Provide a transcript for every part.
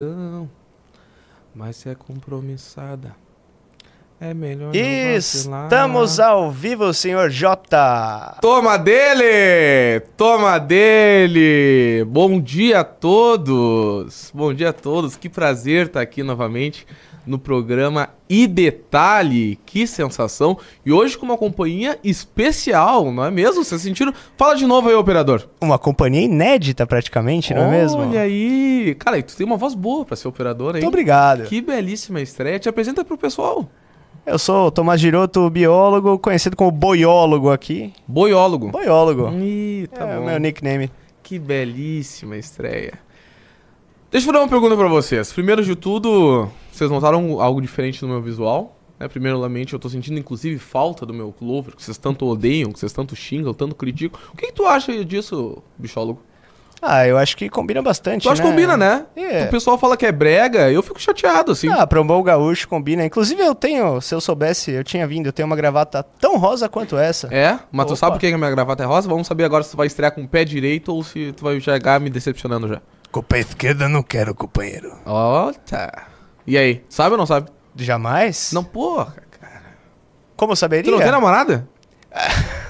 Não, mas se é compromissada, é melhor não vacilar. Estamos ao vivo, senhor Jota. Toma dele! Toma dele! Bom dia a todos! Bom dia a todos, que prazer estar aqui novamente no programa E Detalhe, que sensação! E hoje com uma companhia especial, não é mesmo? Vocês sentiram? Fala de novo aí, operador. Uma companhia inédita praticamente, não é mesmo? Olha aí! Cara, e tu tem uma voz boa pra ser operador aí. Muito obrigado. Que belíssima estreia. Te apresenta pro pessoal. Eu sou o Tomás Giroto, biólogo, conhecido como boiólogo aqui. Boiólogo. Boiólogo. Ih, tá é bom. o meu nickname. Que belíssima estreia. Deixa eu fazer uma pergunta pra vocês. Primeiro de tudo, vocês notaram algo diferente no meu visual? Né? Primeiramente, eu tô sentindo inclusive falta do meu Clover, que vocês tanto odeiam, que vocês tanto xingam, tanto criticam. O que, que tu acha disso, bichólogo? Ah, eu acho que combina bastante, Tu acha que né? combina, né? É. O pessoal fala que é brega, eu fico chateado, assim. Ah, pra um bom gaúcho combina. Inclusive eu tenho, se eu soubesse, eu tinha vindo, eu tenho uma gravata tão rosa quanto essa. É? Mas tu Opa. sabe por que a minha gravata é rosa? Vamos saber agora se tu vai estrear com o pé direito ou se tu vai chegar me decepcionando já. Com o pé esquerdo não quero, companheiro. Ó, tá. E aí, sabe ou não sabe? Jamais? Não, porra, cara. Como eu saberia? Tu não tem namorada?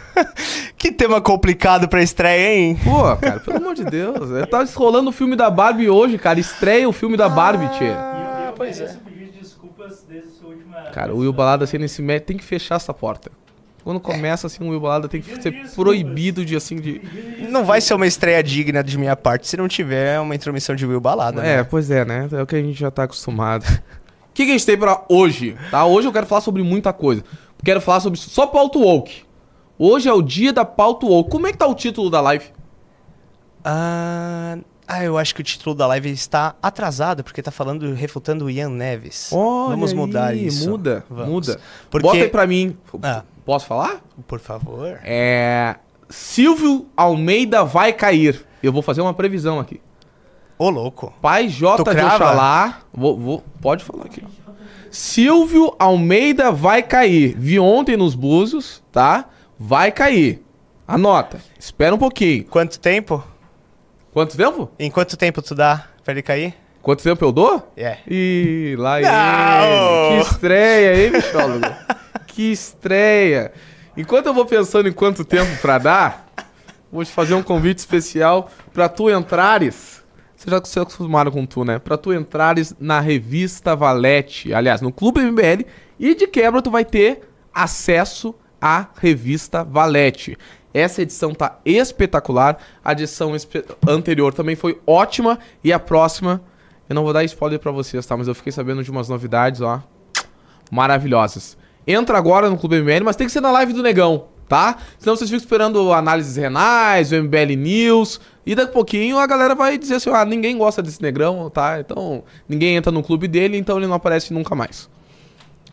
Que tema complicado pra estreia, hein? Pô, cara, pelo amor de Deus. Eu tava rolando o filme da Barbie hoje, cara. Estreia o filme da Barbie, tia. Ah, E eu, eu pois é. pedir desculpas desde sua última... Cara, o Will Balada assim nesse médio tem que fechar essa porta. Quando começa assim o Will Balada tem que ser proibido de assim de. Não vai ser uma estreia digna de minha parte se não tiver uma intromissão de Will Balada, É, né? pois é, né? É o que a gente já tá acostumado. O que, que a gente tem pra hoje? Tá? Hoje eu quero falar sobre muita coisa. Quero falar sobre só pauta woke. Hoje é o dia da pauta woke. Como é que tá o título da live? Ah, ah, eu acho que o título da live está atrasado, porque tá falando, refutando o Ian Neves. Olha Vamos mudar aí, isso. Muda, Vamos. muda. Porque- Bota aí pra mim. Ah. Posso falar? Por favor. É. Silvio Almeida vai cair. Eu vou fazer uma previsão aqui. Ô, louco. Pai J de? Oxalá. Vou, vou- pode falar aqui. Silvio Almeida vai cair. Vi ontem nos Búzios, tá? Vai cair. Anota. Espera um pouquinho. Quanto tempo? Quanto tempo? Em quanto tempo tu dá pra ele cair? Quanto tempo eu dou? É. Ih, lá ele. Que estreia, hein, bichólogo? que estreia. Enquanto eu vou pensando em quanto tempo pra dar, vou te fazer um convite especial pra tu entrares. Você já se acostumaram com tu, né? Pra tu entrares na revista Valete. Aliás, no Clube MBL. E de quebra tu vai ter acesso à revista Valete. Essa edição tá espetacular. A edição anterior também foi ótima. E a próxima, eu não vou dar spoiler pra vocês, tá? Mas eu fiquei sabendo de umas novidades, ó. Maravilhosas. Entra agora no Clube MBL, mas tem que ser na live do Negão, tá? Senão vocês ficam esperando análises renais, o MBL News. E daqui a pouquinho a galera vai dizer assim: ah, ninguém gosta desse negrão, tá? Então ninguém entra no clube dele, então ele não aparece nunca mais.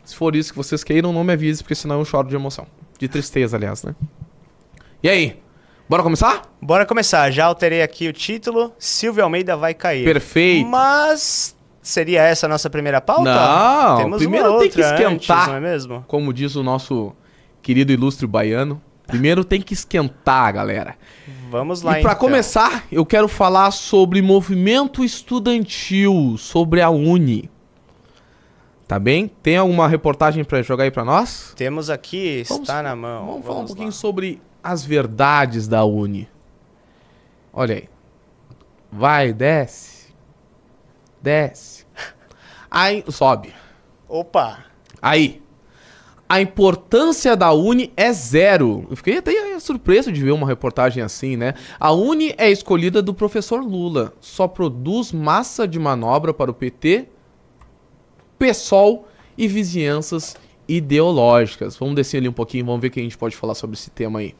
Se for isso que vocês queiram, não me avise, porque senão eu choro de emoção. De tristeza, aliás, né? E aí? Bora começar? Bora começar. Já alterei aqui o título. Silvio Almeida vai cair. Perfeito. Mas seria essa a nossa primeira pauta? Não, Temos primeiro tem que esquentar. antes, não é mesmo? Como diz o nosso querido ilustre baiano, primeiro tem que esquentar, galera. Vamos lá e pra então. começar, eu quero falar sobre movimento estudantil, sobre a Uni. Tá bem? Tem alguma reportagem pra jogar aí pra nós? Temos aqui, Vamos- está na mão. Vamos falar um lá. pouquinho sobre as verdades da Uni. Olha aí. Vai, desce. Desce. Aí, sobe. Opa! Aí. A importância da Uni é zero. Eu fiquei até surpreso de ver uma reportagem assim, né? A Uni é escolhida do professor Lula. Só produz massa de manobra para o PT, PSOL e vizinhanças ideológicas. Vamos descer ali um pouquinho, vamos ver o que a gente pode falar sobre esse tema aí.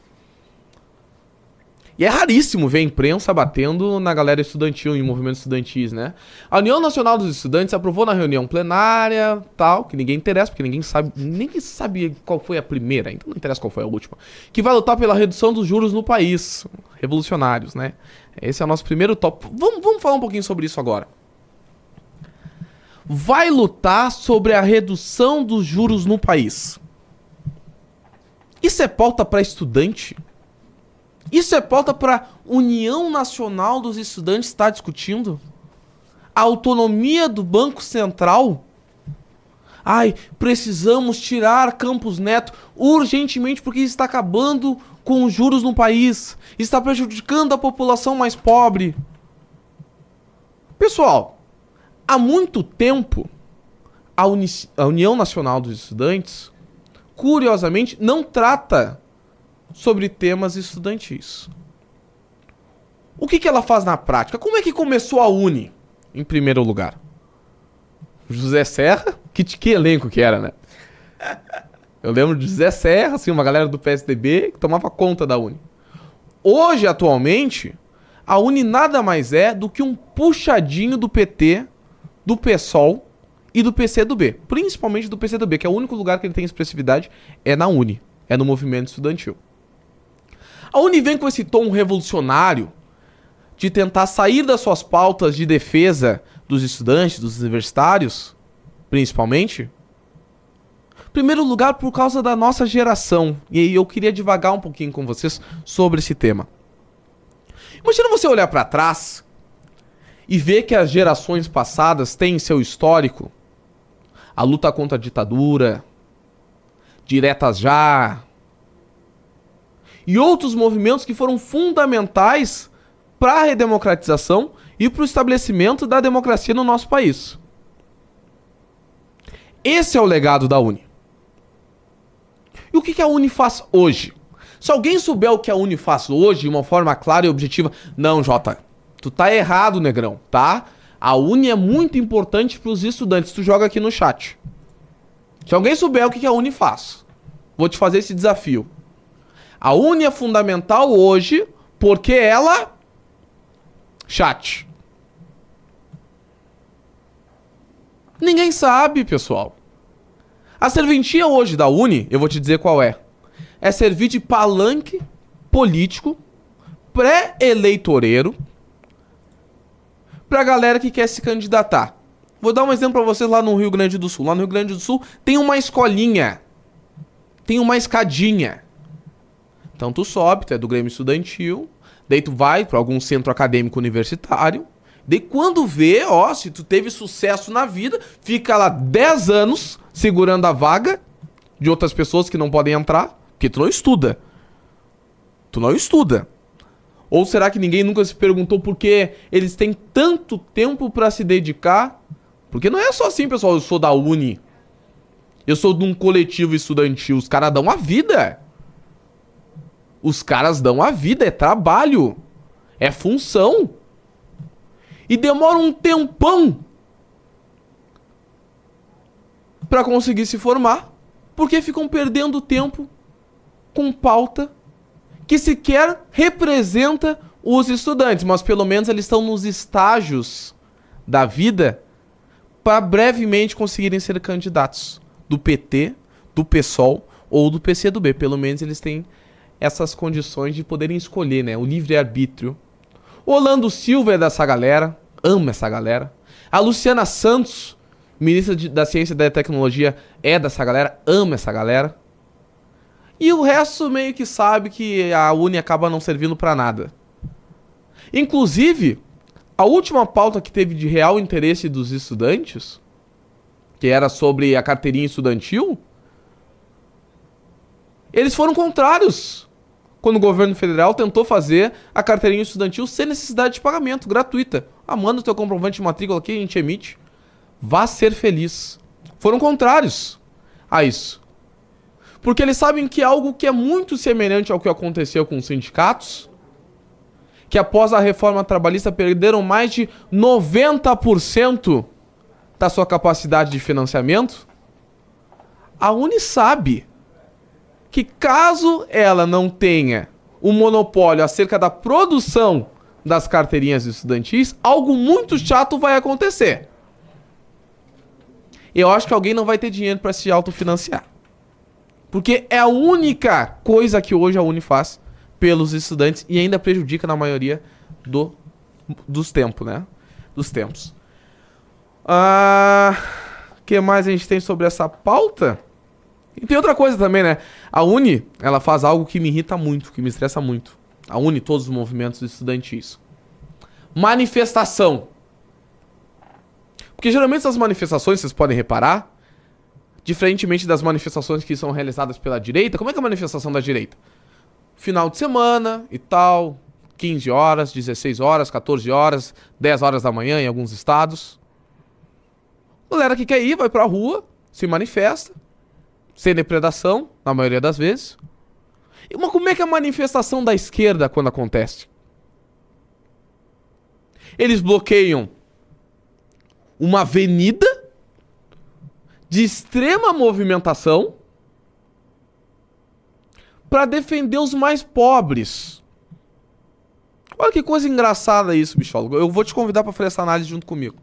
E é raríssimo ver a imprensa batendo na galera estudantil, em movimentos estudantis, né? A União Nacional dos Estudantes aprovou na reunião plenária, tal, que ninguém interessa, porque ninguém sabe, ninguém sabia qual foi a primeira, então não interessa qual foi a última, que vai lutar pela redução dos juros no país. Revolucionários, né? Esse é o nosso primeiro tópico. Vamos, vamos falar um pouquinho sobre isso agora. Vai lutar sobre a redução dos juros no país. Isso é pauta para estudante? Isso é pauta para União Nacional dos Estudantes estar discutindo? a autonomia do Banco Central. Ai, precisamos tirar Campos Neto urgentemente porque está acabando com os juros no país, está prejudicando a população mais pobre. Pessoal, há muito tempo a, Uni a União Nacional dos Estudantes, curiosamente, não trata sobre temas estudantis. O que, que ela faz na prática? Como é que começou a Uni, em primeiro lugar? José Serra, que, que elenco que era, né? Eu lembro de José Serra, assim, uma galera do PSDB que tomava conta da Uni. Hoje, atualmente, a Uni nada mais é do que um puxadinho do PT, do PSOL e do PCdoB. Principalmente do PCdoB, que é o único lugar que ele tem expressividade, é na Uni. É no movimento estudantil. A Uni vem com esse tom revolucionário de tentar sair das suas pautas de defesa dos estudantes, dos universitários, principalmente. Primeiro lugar, por causa da nossa geração. E eu queria divagar um pouquinho com vocês sobre esse tema. Imagina você olhar para trás e ver que as gerações passadas têm seu histórico. A luta contra a ditadura, diretas já, e outros movimentos que foram fundamentais para a redemocratização e para o estabelecimento da democracia no nosso país. Esse é o legado da Uni. E o que a Uni faz hoje? Se alguém souber o que a Uni faz hoje de uma forma clara e objetiva, não, Jota, tu tá errado, negrão, tá? A Uni é muito importante para os estudantes. Tu joga aqui no chat. Se alguém souber o que a Uni faz, vou te fazer esse desafio. A Uni é fundamental hoje porque ela. Chat. Ninguém sabe, pessoal. A serventia hoje da Uni, eu vou te dizer qual é. É servir de palanque político pré-eleitoreiro pra galera que quer se candidatar. Vou dar um exemplo para vocês lá no Rio Grande do Sul. Lá no Rio Grande do Sul tem uma escolinha. Tem uma escadinha. Então tu sobe, tu é do Grêmio Estudantil, daí tu vai para algum centro acadêmico universitário, daí quando vê, ó, se tu teve sucesso na vida, fica lá 10 anos segurando a vaga de outras pessoas que não podem entrar, porque tu não estuda. Tu não estuda. Ou será que ninguém nunca se perguntou por que eles têm tanto tempo para se dedicar? Porque não é só assim, pessoal, eu sou da Uni. Eu sou de um coletivo estudantil, os caras dão a vida. Os caras dão a vida, é trabalho, é função. E demora um tempão para conseguir se formar, porque ficam perdendo tempo com pauta que sequer representa os estudantes, mas pelo menos eles estão nos estágios da vida para brevemente conseguirem ser candidatos do PT, do PSOL ou do PCdoB. Pelo menos eles têm essas condições de poderem escolher, né? O livre-arbítrio. O Orlando Silva é dessa galera, ama essa galera. A Luciana Santos, ministra de, da Ciência e da Tecnologia, é dessa galera, ama essa galera. E o resto meio que sabe que a Uni acaba não servindo para nada. Inclusive, a última pauta que teve de real interesse dos estudantes, que era sobre a carteirinha estudantil, eles foram contrários quando o governo federal tentou fazer a carteirinha estudantil sem necessidade de pagamento, gratuita. Ah, manda o teu comprovante de matrícula aqui, a gente emite. Vá ser feliz. Foram contrários a isso. Porque eles sabem que é algo que é muito semelhante ao que aconteceu com os sindicatos, que após a reforma trabalhista perderam mais de 90% da sua capacidade de financiamento. A Uni sabe que caso ela não tenha o um monopólio acerca da produção das carteirinhas estudantis, algo muito chato vai acontecer. Eu acho que alguém não vai ter dinheiro para se autofinanciar. Porque é a única coisa que hoje a Uni faz pelos estudantes e ainda prejudica na maioria do, dos tempos, né? Dos tempos. O ah, que mais a gente tem sobre essa pauta? E tem outra coisa também, né? A Uni, ela faz algo que me irrita muito, que me estressa muito. A Uni, todos os movimentos estudantis. Manifestação. Porque geralmente essas manifestações, vocês podem reparar, diferentemente das manifestações que são realizadas pela direita, como é que é a manifestação da direita? Final de semana e tal, 15 horas, 16 horas, 14 horas, 10 horas da manhã em alguns estados. Galera que quer ir, vai pra rua, se manifesta, sem depredação, na maioria das vezes. Mas como é que é a manifestação da esquerda quando acontece? Eles bloqueiam uma avenida de extrema movimentação para defender os mais pobres. Olha que coisa engraçada isso, bichólogo. Eu vou te convidar para fazer essa análise junto comigo.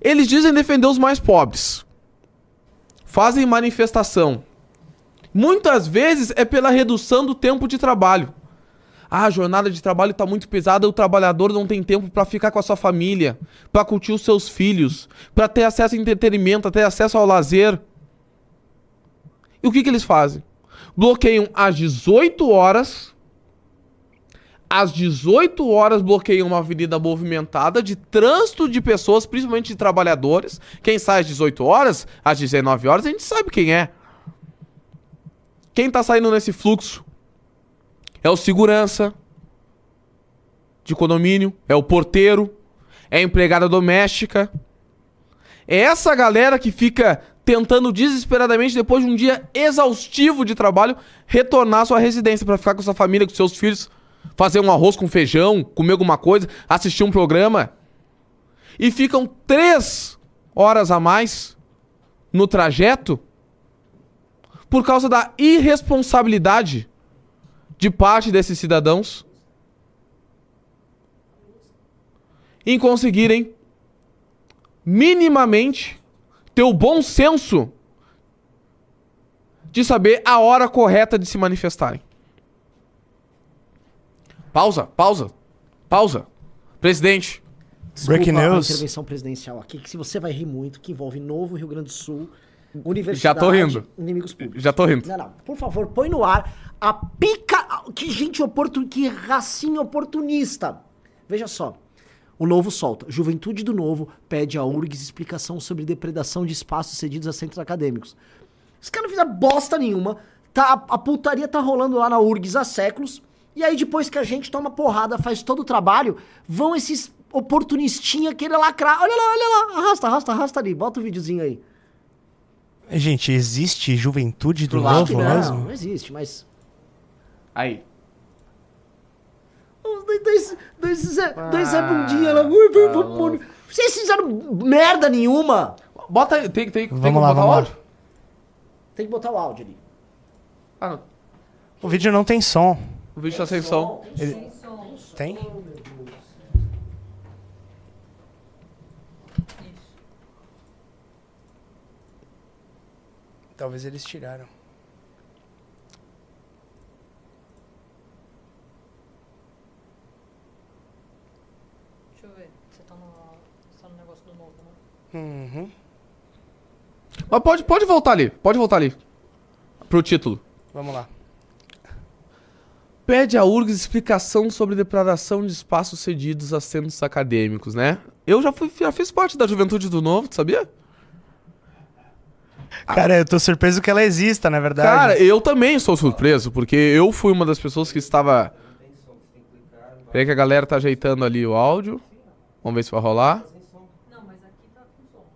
Eles dizem defender os mais pobres. Fazem manifestação. Muitas vezes é pela redução do tempo de trabalho. Ah, a jornada de trabalho está muito pesada, o trabalhador não tem tempo para ficar com a sua família, para curtir os seus filhos, para ter acesso ao entretenimento, ter acesso ao lazer. E o que, que eles fazem? Bloqueiam às 18 horas. Às 18 horas bloqueiam uma avenida movimentada de trânsito de pessoas, principalmente de trabalhadores. Quem sai às 18 horas, às 19 horas, a gente sabe quem é. Quem tá saindo nesse fluxo? É o segurança de condomínio, é o porteiro, é a empregada doméstica. É essa galera que fica tentando desesperadamente, depois de um dia exaustivo de trabalho, retornar à sua residência para ficar com sua família, com seus filhos, fazer um arroz com feijão, comer alguma coisa, assistir um programa. E ficam três horas a mais no trajeto por causa da irresponsabilidade de parte desses cidadãos em conseguirem minimamente ter o bom senso de saber a hora correta de se manifestarem. Pausa, pausa, pausa. Presidente. Desculpa Breaking a news. intervenção presidencial aqui, que se você vai rir muito, que envolve Novo Rio Grande do Sul, Universidade... Já tô rindo. Inimigos públicos. Já tô rindo. Não, não. Por favor, põe no ar a pica... Que gente oportun... Que racinha oportunista. Veja só. O Novo solta. Juventude do Novo pede a URGS explicação sobre depredação de espaços cedidos a centros acadêmicos. Os caras não fizeram bosta nenhuma. Tá, a, a putaria tá rolando lá na URGS há séculos. E aí, depois que a gente toma porrada, faz todo o trabalho, vão esses oportunistinha querer lacrar. Olha lá, olha lá. Arrasta, arrasta, arrasta ali. Bota o videozinho aí. Gente, existe juventude do lado. novo não, mesmo? não existe, mas. Aí. Dois, dois, dois, Zé, dois Zé Bundinha lá. Pôr- Vocês fizeram merda nenhuma. Bota aí, tem, tem, tem Vamos como lá, botar vamos o lá. áudio? Tem que botar o áudio ali. Ah, não. O vídeo não tem som. O vídeo tá sem som. Tem? Talvez eles tiraram. Deixa eu ver. Você tá no, você tá no negócio do novo, né? Uhum. Mas pode, pode voltar ali. Pode voltar ali. Pro título. Vamos lá. Pede a URGS explicação sobre depredação de espaços cedidos a centros acadêmicos, né? Eu já, fui, já fiz parte da juventude do novo, tu sabia? Cara, eu tô surpreso que ela exista, na verdade. Cara, eu também sou surpreso, porque eu fui uma das pessoas que estava. Peraí que a galera tá ajeitando ali o áudio. Vamos ver se vai rolar. Não, mas aqui tá com som.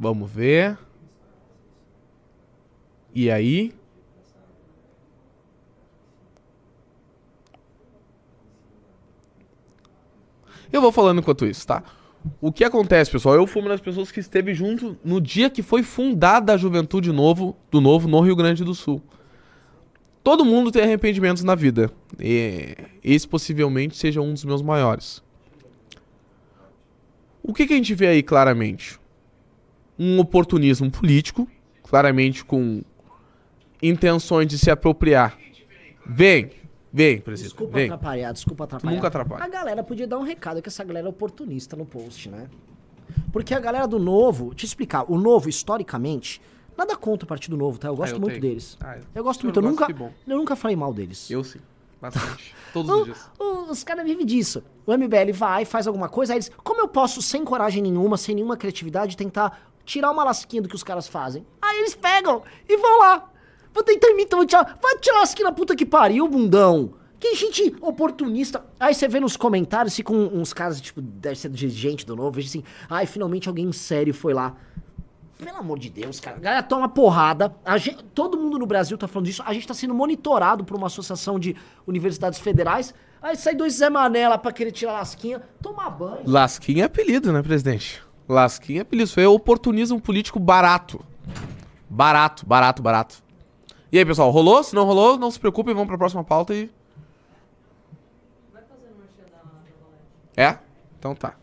Vamos ver. E aí? Eu vou falando enquanto isso, tá? O que acontece, pessoal? Eu fui uma das pessoas que esteve junto no dia que foi fundada a Juventude Novo do Novo no Rio Grande do Sul. Todo mundo tem arrependimentos na vida. E esse possivelmente seja um dos meus maiores. O que, que a gente vê aí claramente? Um oportunismo político, claramente com intenções de se apropriar. Vem, vem, presidente, Desculpa vem. atrapalhar, desculpa atrapalhar. nunca atrapalha. A galera podia dar um recado que essa galera é oportunista no post, né? Porque a galera do novo, te explicar, o novo, historicamente, Nada contra o Partido Novo, tá? Eu gosto Ah, eu muito tenho. deles. Ah, Eu gosto muito, eu nunca, eu nunca falei mal deles. Eu sim. Bastante. Todos os dias. os caras vivem disso. O MBL vai, faz alguma coisa, aí eles. Como eu posso, sem coragem nenhuma, sem nenhuma criatividade, tentar tirar uma lasquinha do que os caras fazem? Aí eles pegam e vão lá. Vou tentar imitar, vou tirar. Vai tirar lasquinha na puta que pariu, bundão. Que gente oportunista. Aí você vê nos comentários, ficam uns caras, tipo, deve ser de gente do novo, veja assim, ai, finalmente alguém sério foi lá. Pelo amor de Deus, cara. A galera toma porrada. A gen- todo mundo no Brasil tá falando disso. A gente tá sendo monitorado por uma associação de universidades federais. Aí sai dois Zé Manela pra querer tirar lasquinha. Tomar banho. Lasquinha é apelido, né, presidente? Lasquinha é apelido. É oportunismo político barato. Barato, barato, barato. E aí, pessoal, rolou? Se não rolou, não se preocupem, vamos pra próxima pauta e. É? Então tá.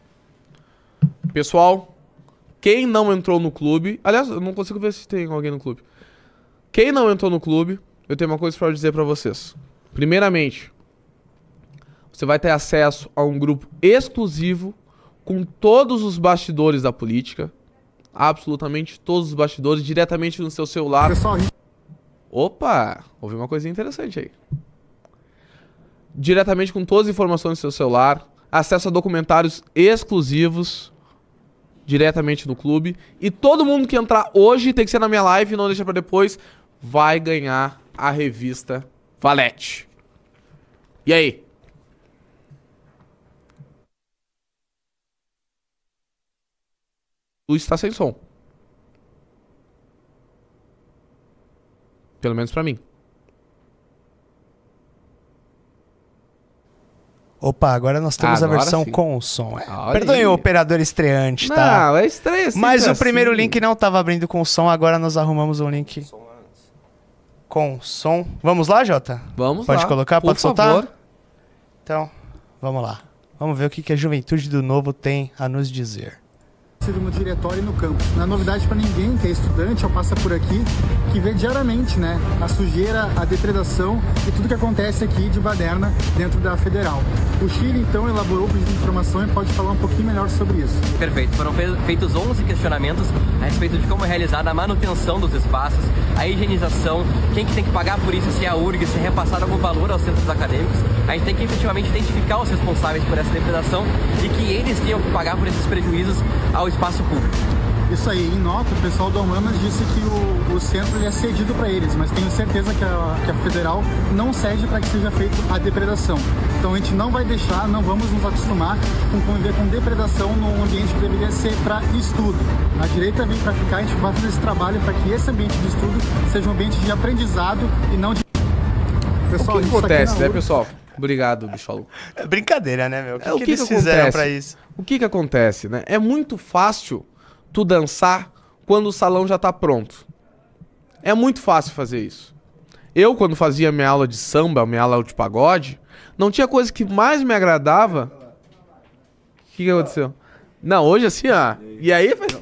Pessoal, quem não entrou no clube. Aliás, eu não consigo ver se tem alguém no clube. Quem não entrou no clube, eu tenho uma coisa pra dizer pra vocês. Primeiramente, você vai ter acesso a um grupo exclusivo com todos os bastidores da política. Absolutamente todos os bastidores, diretamente no seu celular. Opa! Ouvi uma coisinha interessante aí. Diretamente com todas as informações do seu celular. Acesso a documentários exclusivos. Diretamente no clube. E todo mundo que entrar hoje tem que ser na minha live, não deixa pra depois. Vai ganhar a revista Valete. E aí? Luiz está sem som. Pelo menos pra mim. Opa, agora nós temos Agora a versão sim. com o som. É. Perdoe o operador estreante, tá? Não, é estranho assim. Mas o primeiro assim. link não tava abrindo com som, agora nós arrumamos um link com som. Vamos lá, Jota? Vamos Pode lá, colocar? por Pode soltar? favor. Então, vamos lá. Vamos ver o que a juventude do novo tem a nos dizer. No diretório e no campus. Não é novidade para ninguém que é estudante ou passa por aqui, que vê diariamente né, a sujeira, a depredação e tudo que acontece aqui de baderna dentro da federal. O Chile, então, elaborou o pedido de informação e pode falar um pouquinho melhor sobre isso. Perfeito. Foram fe- feitos 11 questionamentos a respeito de como é realizada a manutenção dos espaços, a higienização, quem que tem que pagar por isso, se é a URG, se é repassado algum valor aos centros acadêmicos. A gente tem que efetivamente identificar os responsáveis por essa depredação e que eles tenham que pagar por esses prejuízos ao espaço público. Isso aí, em nota, o pessoal do Humanas disse que o, o centro é cedido para eles, mas tenho certeza que a, que a federal não cede para que seja feita a depredação. Então a gente não vai deixar, não vamos nos acostumar com conviver com depredação num ambiente que deveria ser para estudo. A direita vem para ficar, a gente vai fazer esse trabalho para que esse ambiente de estudo seja um ambiente de aprendizado e não de. O Pessoal, que isso aqui acontece, né, pessoal? Obrigado, Bicholo. É brincadeira, né, meu? O que, É, o que que eles que fizeram pra isso? O que que acontece, né? É muito fácil tu dançar quando o salão já tá pronto. É muito fácil fazer isso. Eu, quando fazia minha aula de samba, minha aula de pagode, não tinha coisa que mais me agradava. O que, que aconteceu? Não, hoje assim, ó. E aí, faz-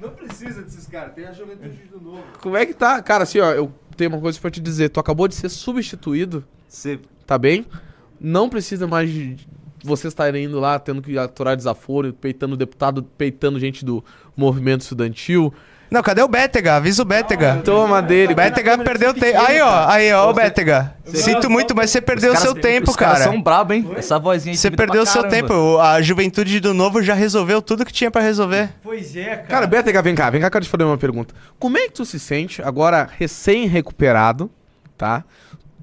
Não precisa desses caras, tem a juventude do novo. como é que tá? Cara, assim, ó, eu tenho uma coisa pra te dizer. Tu acabou de ser substituído, Você tá bem? Não precisa mais de de você estar indo lá, tendo que aturar desaforo, peitando deputado, peitando gente do movimento estudantil. Não, cadê o Bétega? Avisa o Bétega. Toma dele. O Bétega perdeu tempo. Aí, ó, aí, ó, o Bétega. Sinto muito, mas você perdeu o seu tempo, Os caras cara. são brabo, hein? Essa vozinha Você perdeu seu caramba. tempo. A juventude do novo já resolveu tudo que tinha pra resolver. Pois é, cara. Cara, Bétega, vem cá, vem cá que eu te fazer uma pergunta. Como é que tu se sente agora recém-recuperado, tá?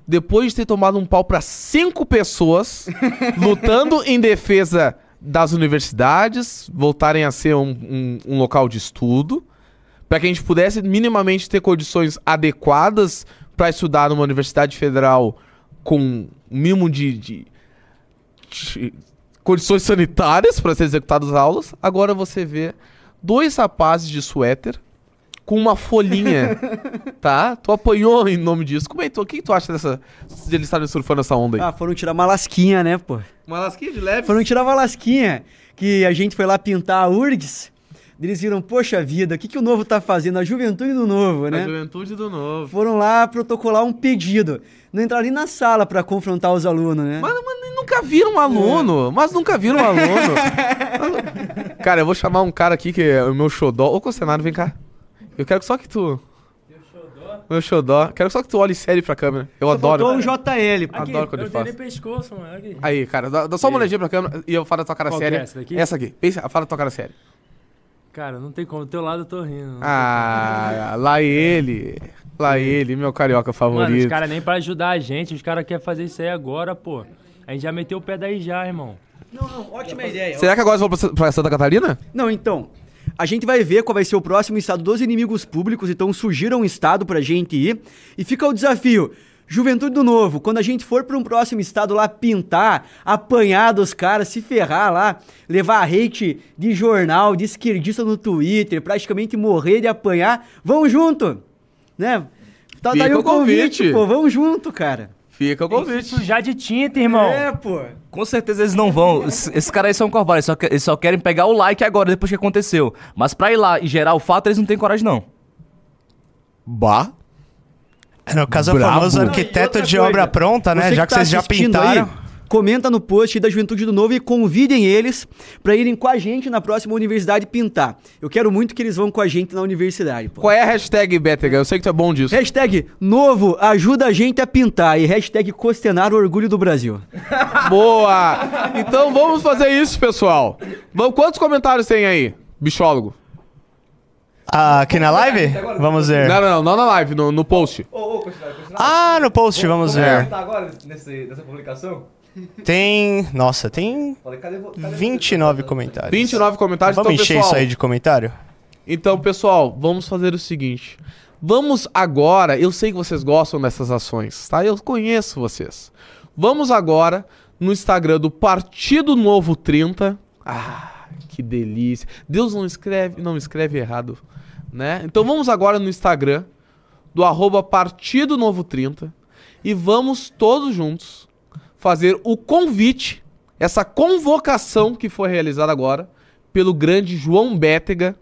Depois de ter tomado um pau pra cinco pessoas, lutando em defesa das universidades, voltarem a ser um, um- um local de estudo, para que a gente pudesse minimamente ter condições adequadas para estudar numa universidade federal com um mínimo de, de- de condições sanitárias para ser executadas as aulas. Agora você vê dois rapazes de suéter com uma folhinha, tá? Tu apanhou em nome disso. Como é que tu, o que tu acha dessa de eles estarem surfando essa onda aí? Ah, foram tirar uma lasquinha, né, pô? Uma lasquinha de leve. Foram tirar uma lasquinha. Que a gente foi lá pintar a URGS. Eles viram, poxa vida, o que, que o novo tá fazendo? A juventude do novo, A né? juventude do novo. Foram lá protocolar um pedido. Não entraram nem na sala pra confrontar os alunos, né? Mas, mas nunca viram um aluno. Mas nunca viram um aluno. cara, eu vou chamar um cara aqui que é o meu xodó. Ô, Concenado, vem cá. Eu quero só que tu meu xodó. Quero só que tu olhe sério pra câmera. Eu Só adoro. faltou o JL. pô. Adoro quando ele eu tenho faz. nem pescoço, mano. Aqui. Aí, cara, dá, dá só uma olhadinha pra câmera e eu falo da tua cara Qual que é séria. essa daqui? Essa aqui. Pensa, fala da tua cara séria. Cara, não tem como. Do teu lado eu tô rindo. Ah, lá ele. Lá ele, meu carioca Mano, os favorito. caras nem pra ajudar a gente, os caras querem fazer isso aí agora, pô. A gente já meteu o pé daí já, irmão. Não, não, ótima ideia. Será que agora eu vou pra Santa Catarina? Não, então. A gente vai ver qual vai ser o próximo estado dos inimigos públicos, então sugira um estado pra gente ir. E fica o desafio. Juventude do Novo, quando a gente for pra um próximo estado lá pintar, apanhar dos caras, se ferrar lá, levar hate de jornal, de esquerdista no Twitter, praticamente morrer de apanhar, vamos junto! Né? Tá Fica daí o o convite. convite, pô, vamos junto, cara. Fica o que convite. sujar de tinta, irmão. É, pô. Com certeza eles não vão. Esses caras aí são covardes, só que- eles só querem pegar o like agora, depois que aconteceu. Mas pra ir lá e gerar o fato, eles não têm coragem, não. Bah. No caso, é o Brabo. famoso Não, e arquiteto outra de coisa, obra pronta, né? você Já que, tá vocês já assistindo pintaram. Comenta no post da Juventude do Novo e convidem eles pra irem com a gente na próxima universidade pintar. Eu quero muito que eles vão com a gente na universidade. Pô. Qual é a hashtag, Bétega? Eu sei que tu é bom disso. Hashtag novo ajuda a gente a pintar e hashtag costenar o orgulho do Brasil. Boa! Então vamos fazer isso, pessoal. Vamos, quantos comentários tem aí, bichólogo? Ah, aqui na live? Vamos ver. Não, não, não, não na live, no, no post. Ah, no post, vamos ver. agora nessa publicação? Tem. Nossa, tem Cadê, 29 comentários. 29 comentários, Vamos então, encher pessoal. isso aí de comentário? Então, pessoal, vamos fazer o seguinte. Vamos agora, eu sei que vocês gostam dessas ações, tá? Eu conheço vocês. Vamos agora no Instagram do Partido Novo 30. Ah, que delícia. Deus não escreve, não escreve errado, né? Então vamos agora no Instagram do arroba Partido Novo 30 e vamos todos juntos fazer o convite, essa convocação que foi realizada agora pelo grande João Bétega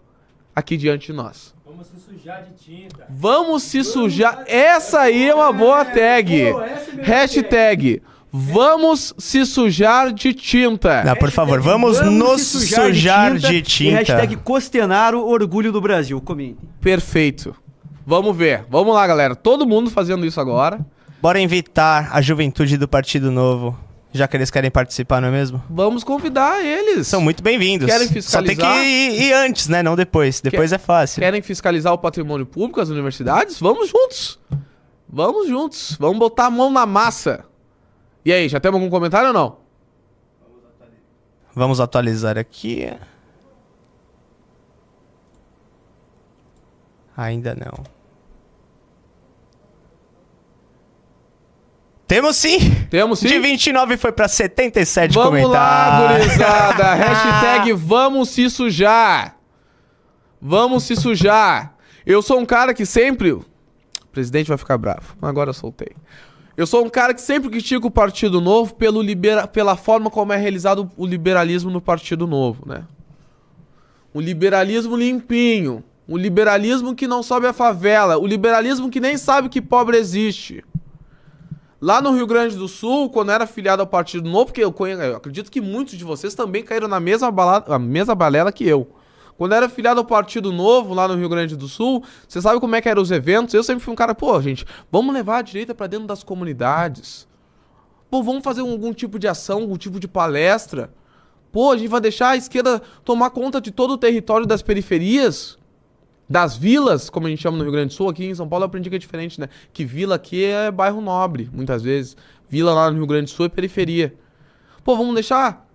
aqui diante de nós. Vamos se sujar de tinta. Vamos se sujar. Essa aí é uma boa tag. Hashtag Vamos se sujar de tinta. Não, por favor, vamos, nos se sujar, de tinta. E hashtag costenar o orgulho do Brasil. Comentem. Perfeito. Vamos ver. Vamos lá, galera. Todo mundo fazendo isso agora. Bora invitar a juventude do Partido Novo, já que eles querem participar, não é mesmo? Vamos convidar eles. São muito bem-vindos. Querem Só tem que fiscalizar? ir, ir antes, né? Não depois. Depois é fácil. Querem fiscalizar o patrimônio público, as universidades? Vamos juntos. Vamos juntos. Vamos botar a mão na massa. E aí, já temos algum comentário ou não? Vamos atualizar aqui. Ainda não. Temos sim! Temos sim? De 29 foi pra 77 Vamos lá, comentários. gurizada. Hashtag vamos se sujar. Vamos se sujar. Eu sou um cara que sempre... O presidente vai ficar bravo. Agora eu soltei. Eu sou um cara que sempre critica o Partido Novo pelo libera... pela forma como é realizado o liberalismo no Partido Novo, né? Um liberalismo limpinho. Um liberalismo que não sobe a favela. O liberalismo que nem sabe que pobre existe. Lá no Rio Grande do Sul, quando era filiado ao Partido Novo, porque eu, conhe- eu acredito que muitos de vocês também caíram na mesma, bala- a mesma balela que eu. Quando era filiado ao Partido Novo, lá no Rio Grande do Sul, você sabe como é que eram os eventos? Eu sempre fui um cara, pô, gente, vamos levar a direita pra dentro das comunidades. Pô, vamos fazer algum tipo de ação, algum tipo de palestra. Pô, a gente vai deixar a esquerda tomar conta de todo o território das periferias das vilas, como a gente chama no Rio Grande do Sul, aqui em São Paulo eu aprendi que é diferente, né? Que vila aqui é bairro nobre, muitas vezes. Vila lá no Rio Grande do Sul é periferia. Pô, vamos deixar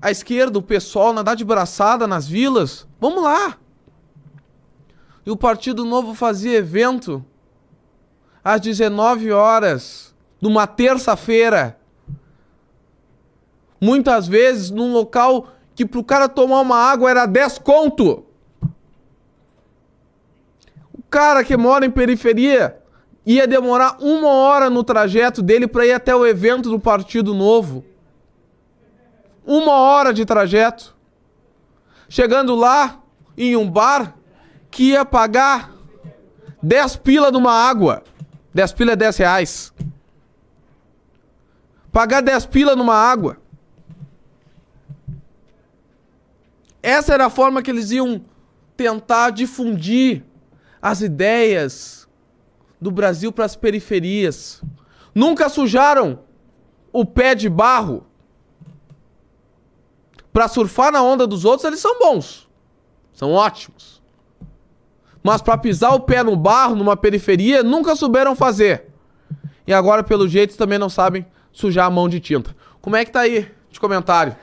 a esquerda, o pessoal, nadar de braçada nas vilas? Vamos lá! E o Partido Novo fazia evento às 19 horas, numa terça-feira. Muitas vezes num local que pro cara tomar uma água era 10 conto. Cara que mora em periferia ia demorar uma hora no trajeto dele para ir até o evento do Partido Novo. Uma hora de trajeto. Chegando lá, em um bar, que ia pagar 10 pila numa água. 10 pila é 10 reais. Pagar 10 pila numa água. Essa era a forma que eles iam tentar difundir as ideias do Brasil para as periferias. Nunca sujaram o pé de barro. Pra surfar na onda dos outros, eles são bons. São ótimos. Mas pra pisar o pé no barro, numa periferia, nunca souberam fazer. E agora, pelo jeito, também não sabem sujar a mão de tinta. Como é que tá aí de comentário?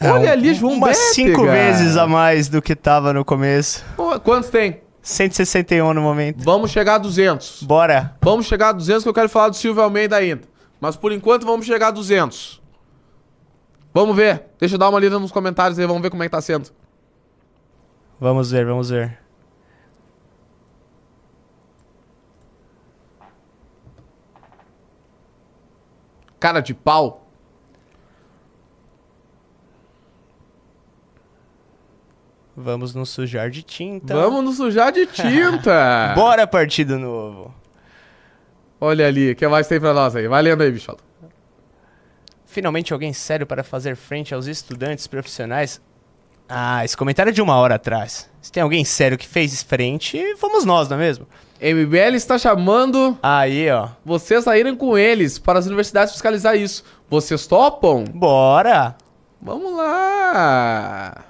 Olha ali, João Umas Bétega. cinco vezes a mais do que tava no começo. Quantos tem? 161 no momento. Vamos chegar a 200. Bora. Vamos chegar a 200 que eu quero falar do Silvio Almeida ainda. Mas por enquanto vamos chegar a 200. Vamos ver. Deixa eu dar uma lida nos comentários aí, vamos ver como é que tá sendo. Vamos ver, vamos ver. Cara de pau. Vamos nos sujar de tinta. Vamos nos sujar de tinta. Bora, partido novo. Olha ali, o que mais tem pra nós aí? Vai lendo aí, bichola. Finalmente alguém sério para fazer frente aos estudantes profissionais. Ah, esse comentário é de uma hora atrás. Se tem alguém sério que fez frente, fomos nós, não é mesmo? MBL está chamando Aí, ó. vocês a irem com eles para as universidades fiscalizar isso. Vocês topam? Bora! Vamos lá.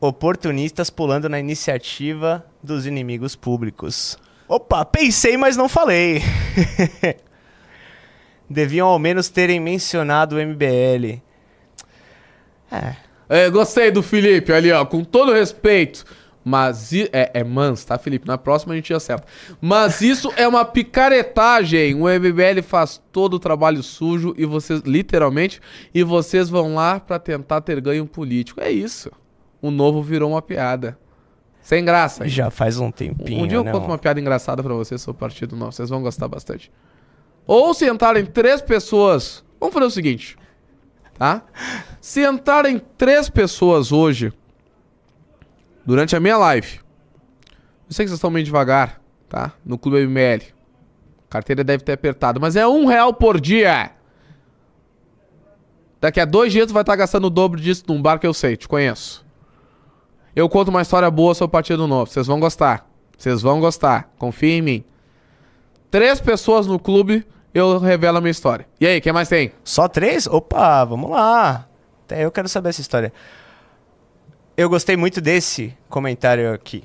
Oportunistas pulando na iniciativa dos inimigos públicos. Opa, pensei, mas não falei. Deviam ao menos terem mencionado o MBL. É, É, gostei do Felipe ali, ó, com todo respeito. Mas é, é mans, tá, Felipe? Na próxima a gente acerta. Mas isso é uma picaretagem. O MBL faz todo o trabalho sujo e vocês, literalmente, e vocês vão lá pra tentar ter ganho político. É isso. O novo virou uma piada. Sem graça. hein? já faz um tempinho, Um dia eu né, conto uma piada engraçada pra vocês sobre o partido novo. Vocês vão gostar bastante. Ou se entrarem três pessoas. Vamos fazer o seguinte. Tá? Se entrarem três pessoas hoje. Durante a minha live. Eu sei que vocês estão meio devagar, tá? No Clube ML. Carteira deve ter apertado. Mas é um real por dia. Daqui a dois dias tu vai estar gastando o dobro disso num bar que eu sei, te conheço. Eu conto uma história boa sobre o Partido Novo. Vocês vão gostar. Vocês vão gostar. Confia em mim. Três pessoas no clube, eu revelo a minha história. E aí, quem mais tem? Só três? Opa, vamos lá. Até eu quero saber essa história. Eu gostei muito desse comentário aqui.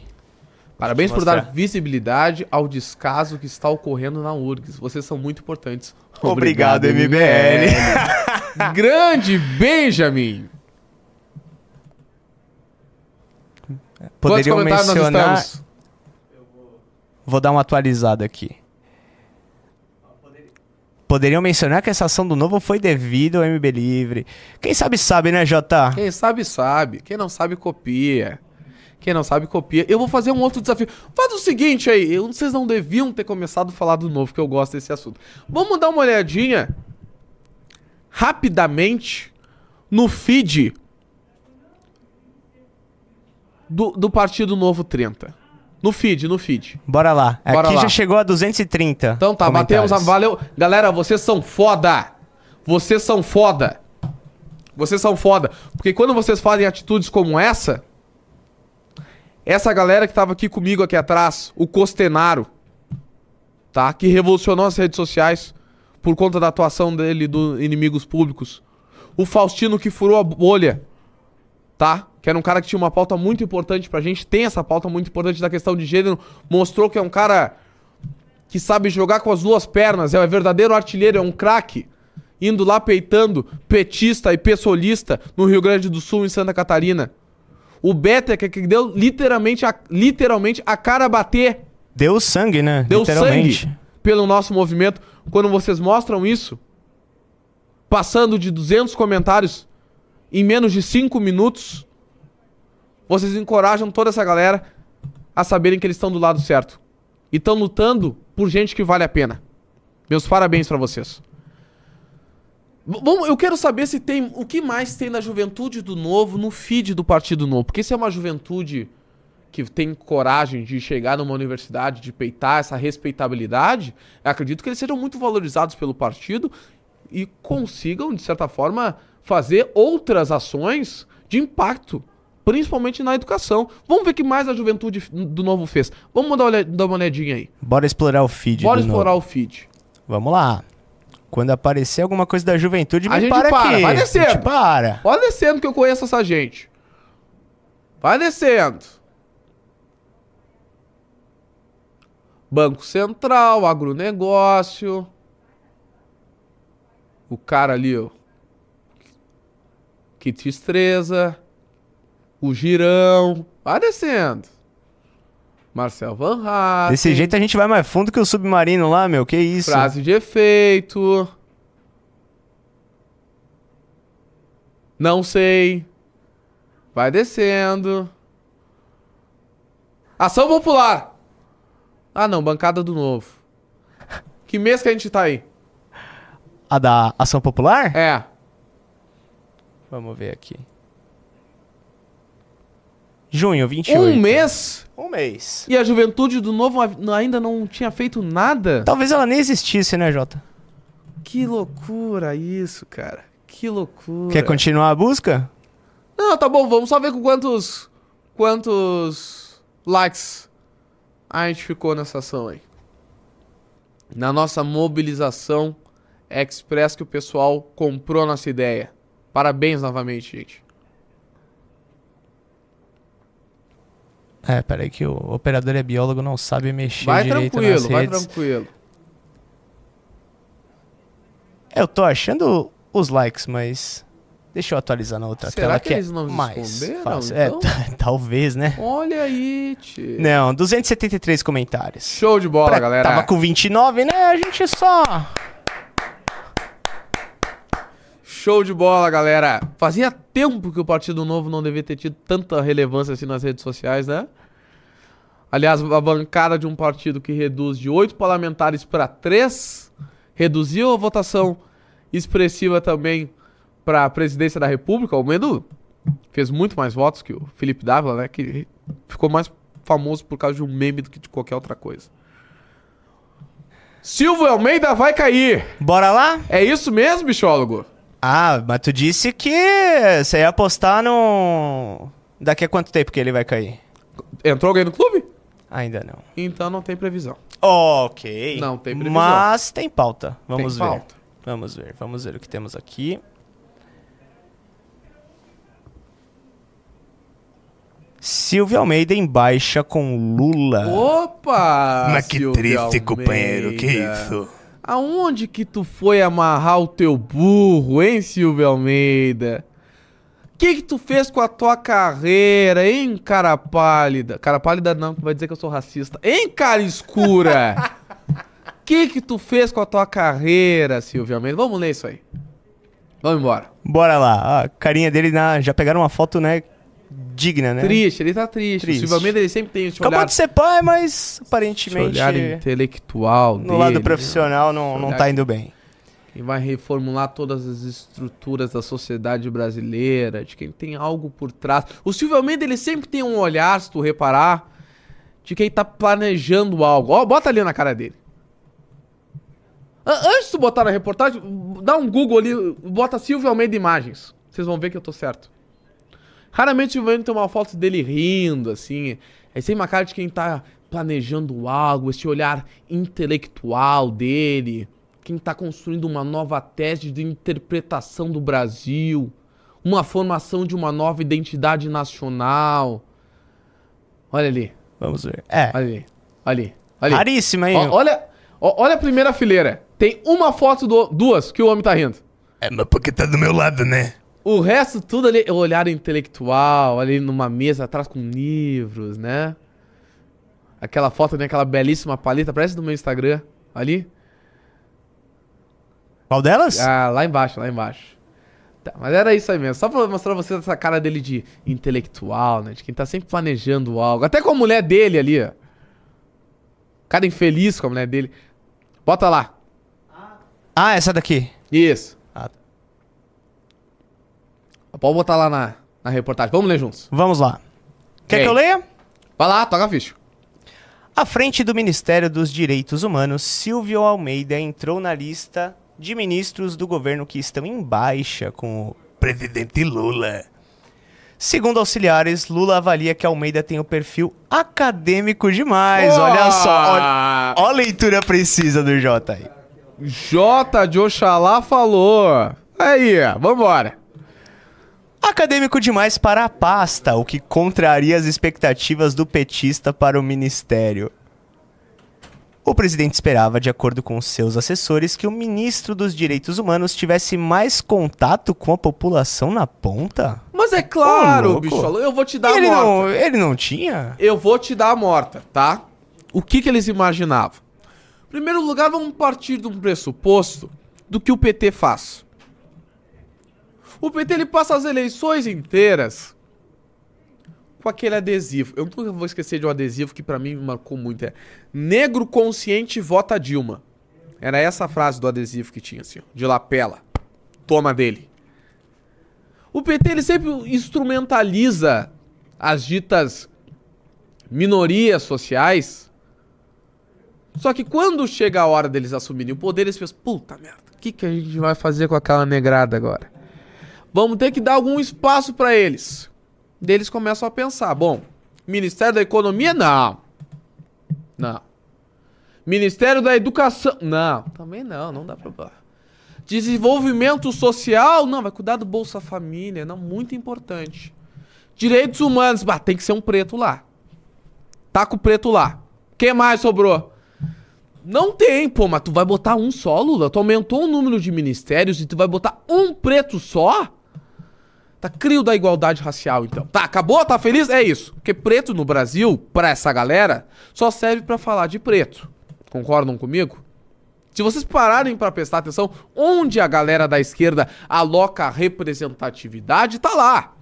Parabéns por dar visibilidade ao descaso que está ocorrendo na URGS. Vocês são muito importantes. Obrigado, MBL. Grande Benjamin. Quantos Poderiam mencionar. estamos? Vou dar uma atualizada aqui. Poderiam mencionar que essa ação do novo foi devido ao MB Livre. Quem sabe sabe, né, Jota? Quem sabe, sabe. Quem não sabe, copia. Quem não sabe, copia. Eu vou fazer um outro desafio. Faz o seguinte aí. eu- Vocês não deviam ter começado a falar do novo, que eu gosto desse assunto. Vamos dar uma olhadinha rapidamente no feed do, do Partido Novo 30. No feed, no feed. Bora lá. Bora aqui lá. já chegou a 230. Então tá, batemos a. Valeu. Galera, vocês são foda. Vocês são foda. Vocês são foda. Porque quando vocês fazem atitudes como essa. Essa galera que tava aqui comigo aqui atrás, o Costenaro, tá? Que revolucionou as redes sociais por conta da atuação dele do Inimigos Públicos. O Faustino que furou a bolha, tá? Que era um cara que tinha uma pauta muito importante pra gente, tem essa pauta muito importante da questão de gênero, mostrou que é um cara que sabe jogar com as duas pernas, é um verdadeiro artilheiro, é um craque, indo lá peitando petista e pessoalista no Rio Grande do Sul, em Santa Catarina. O Better, que que deu literalmente a, literalmente a cara a bater, Deu sangue, né? deu Literalmente. sangue pelo nosso movimento. Quando vocês mostram isso, passando de 200 comentários em menos de 5 minutos, vocês encorajam toda essa galera a saberem que eles estão do lado certo. E estão lutando por gente que vale a pena. Meus parabéns pra vocês. Bom, eu quero saber se tem o que mais tem na juventude do novo no feed do Partido Novo. Porque se é uma juventude que tem coragem de chegar numa universidade, de peitar essa respeitabilidade, acredito que eles sejam muito valorizados pelo partido e consigam, de certa forma, fazer outras ações de impacto principalmente na educação. Vamos ver o que mais a juventude do novo fez. Vamos dar dar uma olhadinha aí. Bora explorar o feed. Bora explorar novo. o feed. Vamos lá. Quando aparecer alguma coisa da juventude, me A gente para, para, aqui. vai A descendo. gente para. Pode descendo que eu conheço essa gente. Vai descendo. Banco Central, agronegócio. O cara ali, ó. Kit Estreza. O Girão. Vai descendo. Marcel Van Hatten. Desse jeito a gente vai mais fundo que o submarino lá, meu. Que isso? Frase de efeito. Não sei. Vai descendo. Ação popular. Ah, não, bancada do novo. Que mês que a gente tá aí? A da Ação Popular? É. Vamos ver aqui. Junho, 28. Um mês? Um mês. E a juventude do novo ainda não tinha feito nada? Talvez ela nem existisse, né, Jota? Que loucura isso, cara. Que loucura. Quer continuar a busca? Não, tá bom, vamos só ver com quantos. Quantos likes a gente ficou nessa ação aí. Na nossa mobilização express que o pessoal comprou nossa ideia. Parabéns novamente, gente. É, peraí que o operador é biólogo, não sabe mexer Vai direito nas tranquilo, vai redes. tranquilo. É, Eu tô achando os likes, mas... Deixa eu atualizar na outra Será tela que é eles não mais fácil. então? É, talvez, né? Olha aí, tio. Não, 273 comentários. Show de bola, Pra- galera. Tava com 29, né? A gente só... Show de bola, galera. Fazia tempo que o Partido Novo não devia ter tido tanta relevância assim nas redes sociais, né? Aliás, a bancada de um partido que reduz de oito parlamentares para três reduziu a votação expressiva também para a presidência da República. O Medo fez muito mais votos que o Felipe Dávila, né? Que ficou mais famoso por causa de um meme do que de qualquer outra coisa. Silvio Almeida vai cair. Bora lá? É isso mesmo, bichólogo? Ah, mas tu disse que você ia apostar no... Daqui a quanto tempo que ele vai cair? Entrou alguém no clube? Ainda não. Então não tem previsão. Ok. Não tem previsão. Mas tem pauta. Vamos Tem ver. pauta. Vamos ver. Vamos ver o que temos aqui. Silvio Almeida em baixa com Lula. Opa! Mas que Silvio triste, companheiro, que Almeida. isso? Aonde que tu foi amarrar o teu burro, hein, Silvio Almeida? O que que tu fez com a tua carreira, hein, cara pálida? Cara pálida não, vai dizer que eu sou racista. Hein, cara escura? O que que tu fez com a tua carreira, Silvio Almeida? Vamos ler isso aí. Vamos embora. Bora lá. A carinha dele na... já pegaram uma foto, né? Digna, né? Triste, ele tá triste. Triste. O Silvio Almeida, ele sempre tem esse Acabou olhar... de ser pai, mas esse aparentemente olhar intelectual no lado dele, profissional não, não tá indo bem. Quem vai reformular todas as estruturas da sociedade brasileira, de quem tem algo por trás. O Silvio Almeida, ele sempre tem um olhar, se tu reparar, de quem tá planejando algo. Ó, bota ali na cara dele. Antes de tu botar na reportagem, dá um Google ali, bota Silvio Almeida Imagens. Vocês vão ver que eu tô certo. Raramente o Almeida tem uma foto dele rindo, assim. É sempre uma cara de quem tá planejando algo, esse olhar intelectual dele. Quem tá construindo uma nova tese de interpretação do Brasil. Uma formação de uma nova identidade nacional. Olha ali. Vamos ver. É. Olha ali. Olha ali. Olha ali. Raríssima, hein? Olha, olha a primeira fileira. Tem uma foto, do, duas, que o homem tá rindo. É, mas porque tá do meu lado, né? O resto tudo ali é o olhar intelectual, ali numa mesa atrás com livros, né? Aquela foto, né? Aquela belíssima paleta, parece do meu Instagram, ali. Qual delas? Ah, lá embaixo, lá embaixo. Tá, mas era isso aí mesmo, só pra mostrar pra vocês essa cara dele de intelectual, né? De quem tá sempre planejando algo. Até com a mulher dele ali, ó. Cara infeliz com a mulher dele. Bota lá. Ah, essa daqui. Isso. Pode botar lá na, na reportagem. Vamos ler juntos. Vamos lá. Quer que eu leia? Vai lá, toca a ficha. À frente do Ministério dos Direitos Humanos, Silvio Almeida entrou na lista de ministros do governo que estão em baixa com o presidente Lula. Segundo auxiliares, Lula avalia que Almeida tem o perfil acadêmico demais. Olha Olha só, olha, olha a leitura precisa do Jota aí. J de Oxalá falou. Aí, vambora. Acadêmico demais para a pasta, o que contraria as expectativas do petista para o ministério. O presidente esperava, de acordo com seus assessores, que o ministro dos Direitos Humanos tivesse mais contato com a população na ponta. Mas é claro, Ô, bicho, eu vou te dar a ele, morta. não, ele não tinha? Eu vou te dar a morta, tá? O que que eles imaginavam? Em primeiro lugar, vamos partir de um pressuposto do que o PT faz. O PT ele passa as eleições inteiras com aquele adesivo. Eu nunca vou esquecer de um adesivo que pra mim me marcou muito. É Negro consciente vota Dilma. Era essa a frase do adesivo que tinha assim, de lapela. Toma dele. O PT ele sempre instrumentaliza as ditas minorias sociais. Só que quando chega a hora deles assumirem o poder, eles pensam, puta merda, o que, que a gente vai fazer com aquela negrada agora? Vamos ter que dar algum espaço pra eles. Deles começam a pensar, bom, Ministério da Economia, não. Não. Ministério da Educação, não. Também não, não dá pra... Desenvolvimento social, não, vai cuidar do Bolsa Família, não, muito importante. Direitos humanos, bah, tem que ser um preto lá. Tá com o preto lá. Quem mais sobrou? Não tem, pô, mas tu vai botar um só, Lula? Tu aumentou o número de ministérios e tu vai botar um preto só? Tá crio da igualdade racial, então. Tá, acabou? Tá feliz? É isso. Porque preto no Brasil, pra essa galera, só serve pra falar de preto. Concordam comigo? Se vocês pararem pra prestar atenção, onde a galera da esquerda aloca a representatividade, tá lá.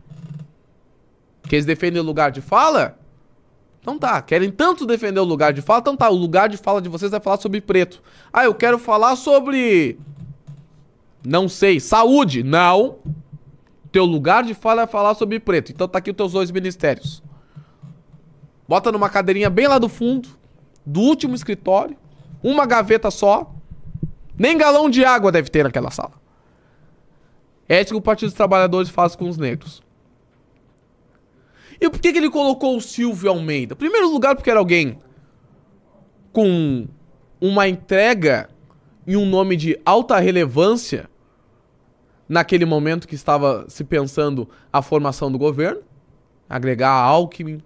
Que eles defendem o lugar de fala? Então tá, querem tanto defender o lugar de fala, então tá, o lugar de fala de vocês é falar sobre preto. Ah, eu quero falar sobre. Não sei, saúde. Não. Teu lugar de fala é falar sobre preto. Então tá aqui os teus dois ministérios. Bota numa cadeirinha bem lá do fundo, do último escritório, uma gaveta só. Nem galão de água deve ter naquela sala. É isso que o Partido dos Trabalhadores faz com os negros. E por que, que ele colocou o Silvio Almeida? Primeiro lugar, porque era alguém com uma entrega e um nome de alta relevância naquele momento que estava se pensando a formação do governo. Agregar a Alckmin,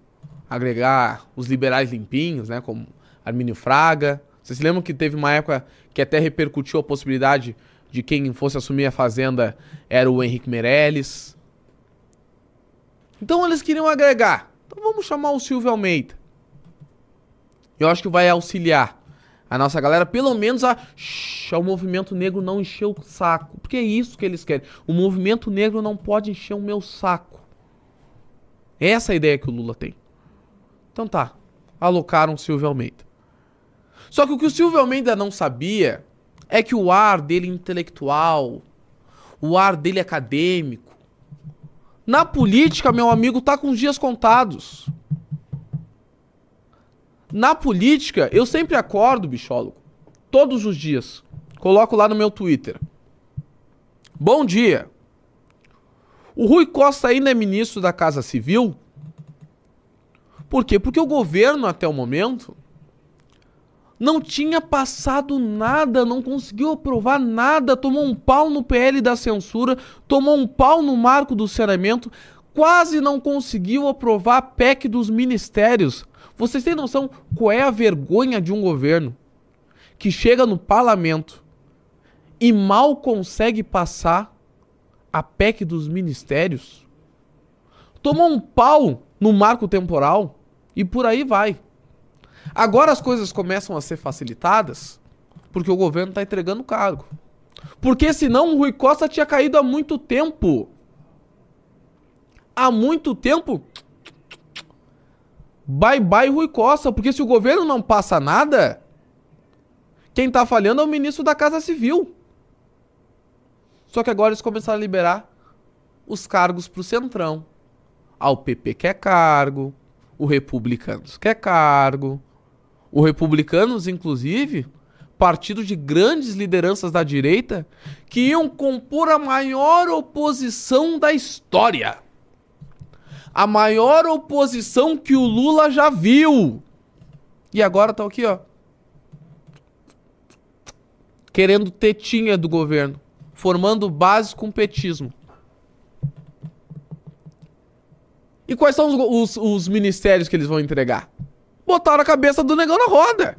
agregar os liberais limpinhos, né, como Armínio Fraga. Vocês se lembram que teve uma época que até repercutiu a possibilidade de quem fosse assumir a fazenda era o Henrique Meirelles. Então eles queriam agregar. Então vamos chamar o Silvio Almeida. Eu acho que vai auxiliar a nossa galera, pelo menos a ao movimento negro não encher o saco. Porque é isso que eles querem. O movimento negro não pode encher o meu saco. Essa é a ideia que o Lula tem. Então tá. Alocaram o Silvio Almeida. Só que o que o Silvio Almeida não sabia é que o ar dele intelectual, o ar dele acadêmico, na política, meu amigo, tá com os dias contados. Na política, eu sempre acordo, bichólogo, todos os dias. Coloco lá no meu Twitter. Bom dia. O Rui Costa ainda é ministro da Casa Civil? Por quê? Porque o governo, até o momento, não tinha passado nada, não conseguiu aprovar nada, tomou um pau no PL da censura, tomou um pau no marco do saneamento, quase não conseguiu aprovar a PEC dos ministérios. Vocês têm noção qual é a vergonha de um governo que chega no parlamento e mal consegue passar a PEC dos ministérios? Tomou um pau no marco temporal e por aí vai. Agora as coisas começam a ser facilitadas porque o governo está entregando cargo. Porque senão o Rui Costa tinha caído há muito tempo. Há muito tempo. Bye bye Rui Costa, porque se o governo não passa nada, quem tá falhando é o ministro da Casa Civil. Só que agora eles começaram a liberar os cargos pro Centrão. Ah, o PP quer cargo, o Republicanos quer cargo. O Republicanos, inclusive, partido de grandes lideranças da direita, que iam compor a maior oposição da história. A maior oposição que o Lula já viu. E agora tá aqui, ó. Querendo tetinha do governo. Formando base com petismo. E quais são os, os- os ministérios que eles vão entregar? Botaram a cabeça do negão na roda.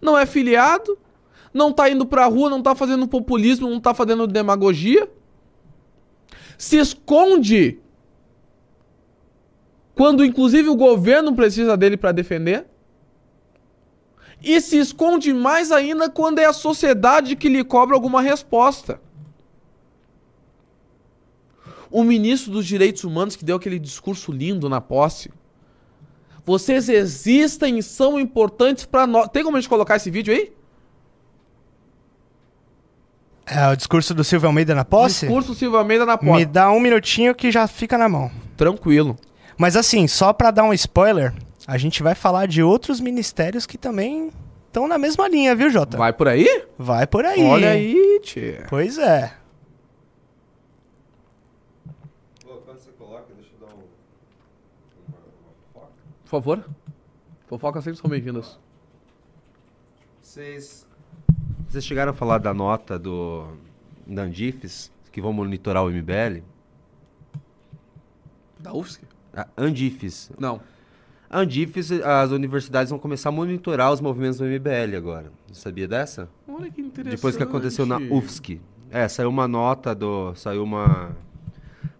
Não é filiado, não tá indo pra rua, não tá fazendo populismo, não tá fazendo demagogia. Se esconde quando inclusive o governo precisa dele pra defender. E se esconde mais ainda quando é a sociedade que lhe cobra alguma resposta. O ministro dos Direitos Humanos que deu aquele discurso lindo na posse. Vocês existem e são importantes pra nós. Tem como a gente colocar esse vídeo aí? É o discurso do Silvio Almeida na posse? Discurso Silva Almeida na posse. Me dá um minutinho que já fica na mão. Tranquilo. Mas assim, só pra dar um spoiler, a gente vai falar de outros ministérios que também estão na mesma linha, viu, Jota? Vai por aí? Vai por aí. Olha aí, tia. Pois é. Quando você coloca, deixa eu dar um. Por favor. Fofoca sempre são bem-vindas. Vocês. Vocês chegaram a falar da nota do. da Andifes, que vão monitorar o MBL? Da UFSC? A Andifes. Não. A Andifes, as universidades vão começar a monitorar os movimentos do MBL agora. Você sabia dessa? Olha que interessante. Depois que aconteceu na UFSC. É, saiu uma nota do. Saiu uma.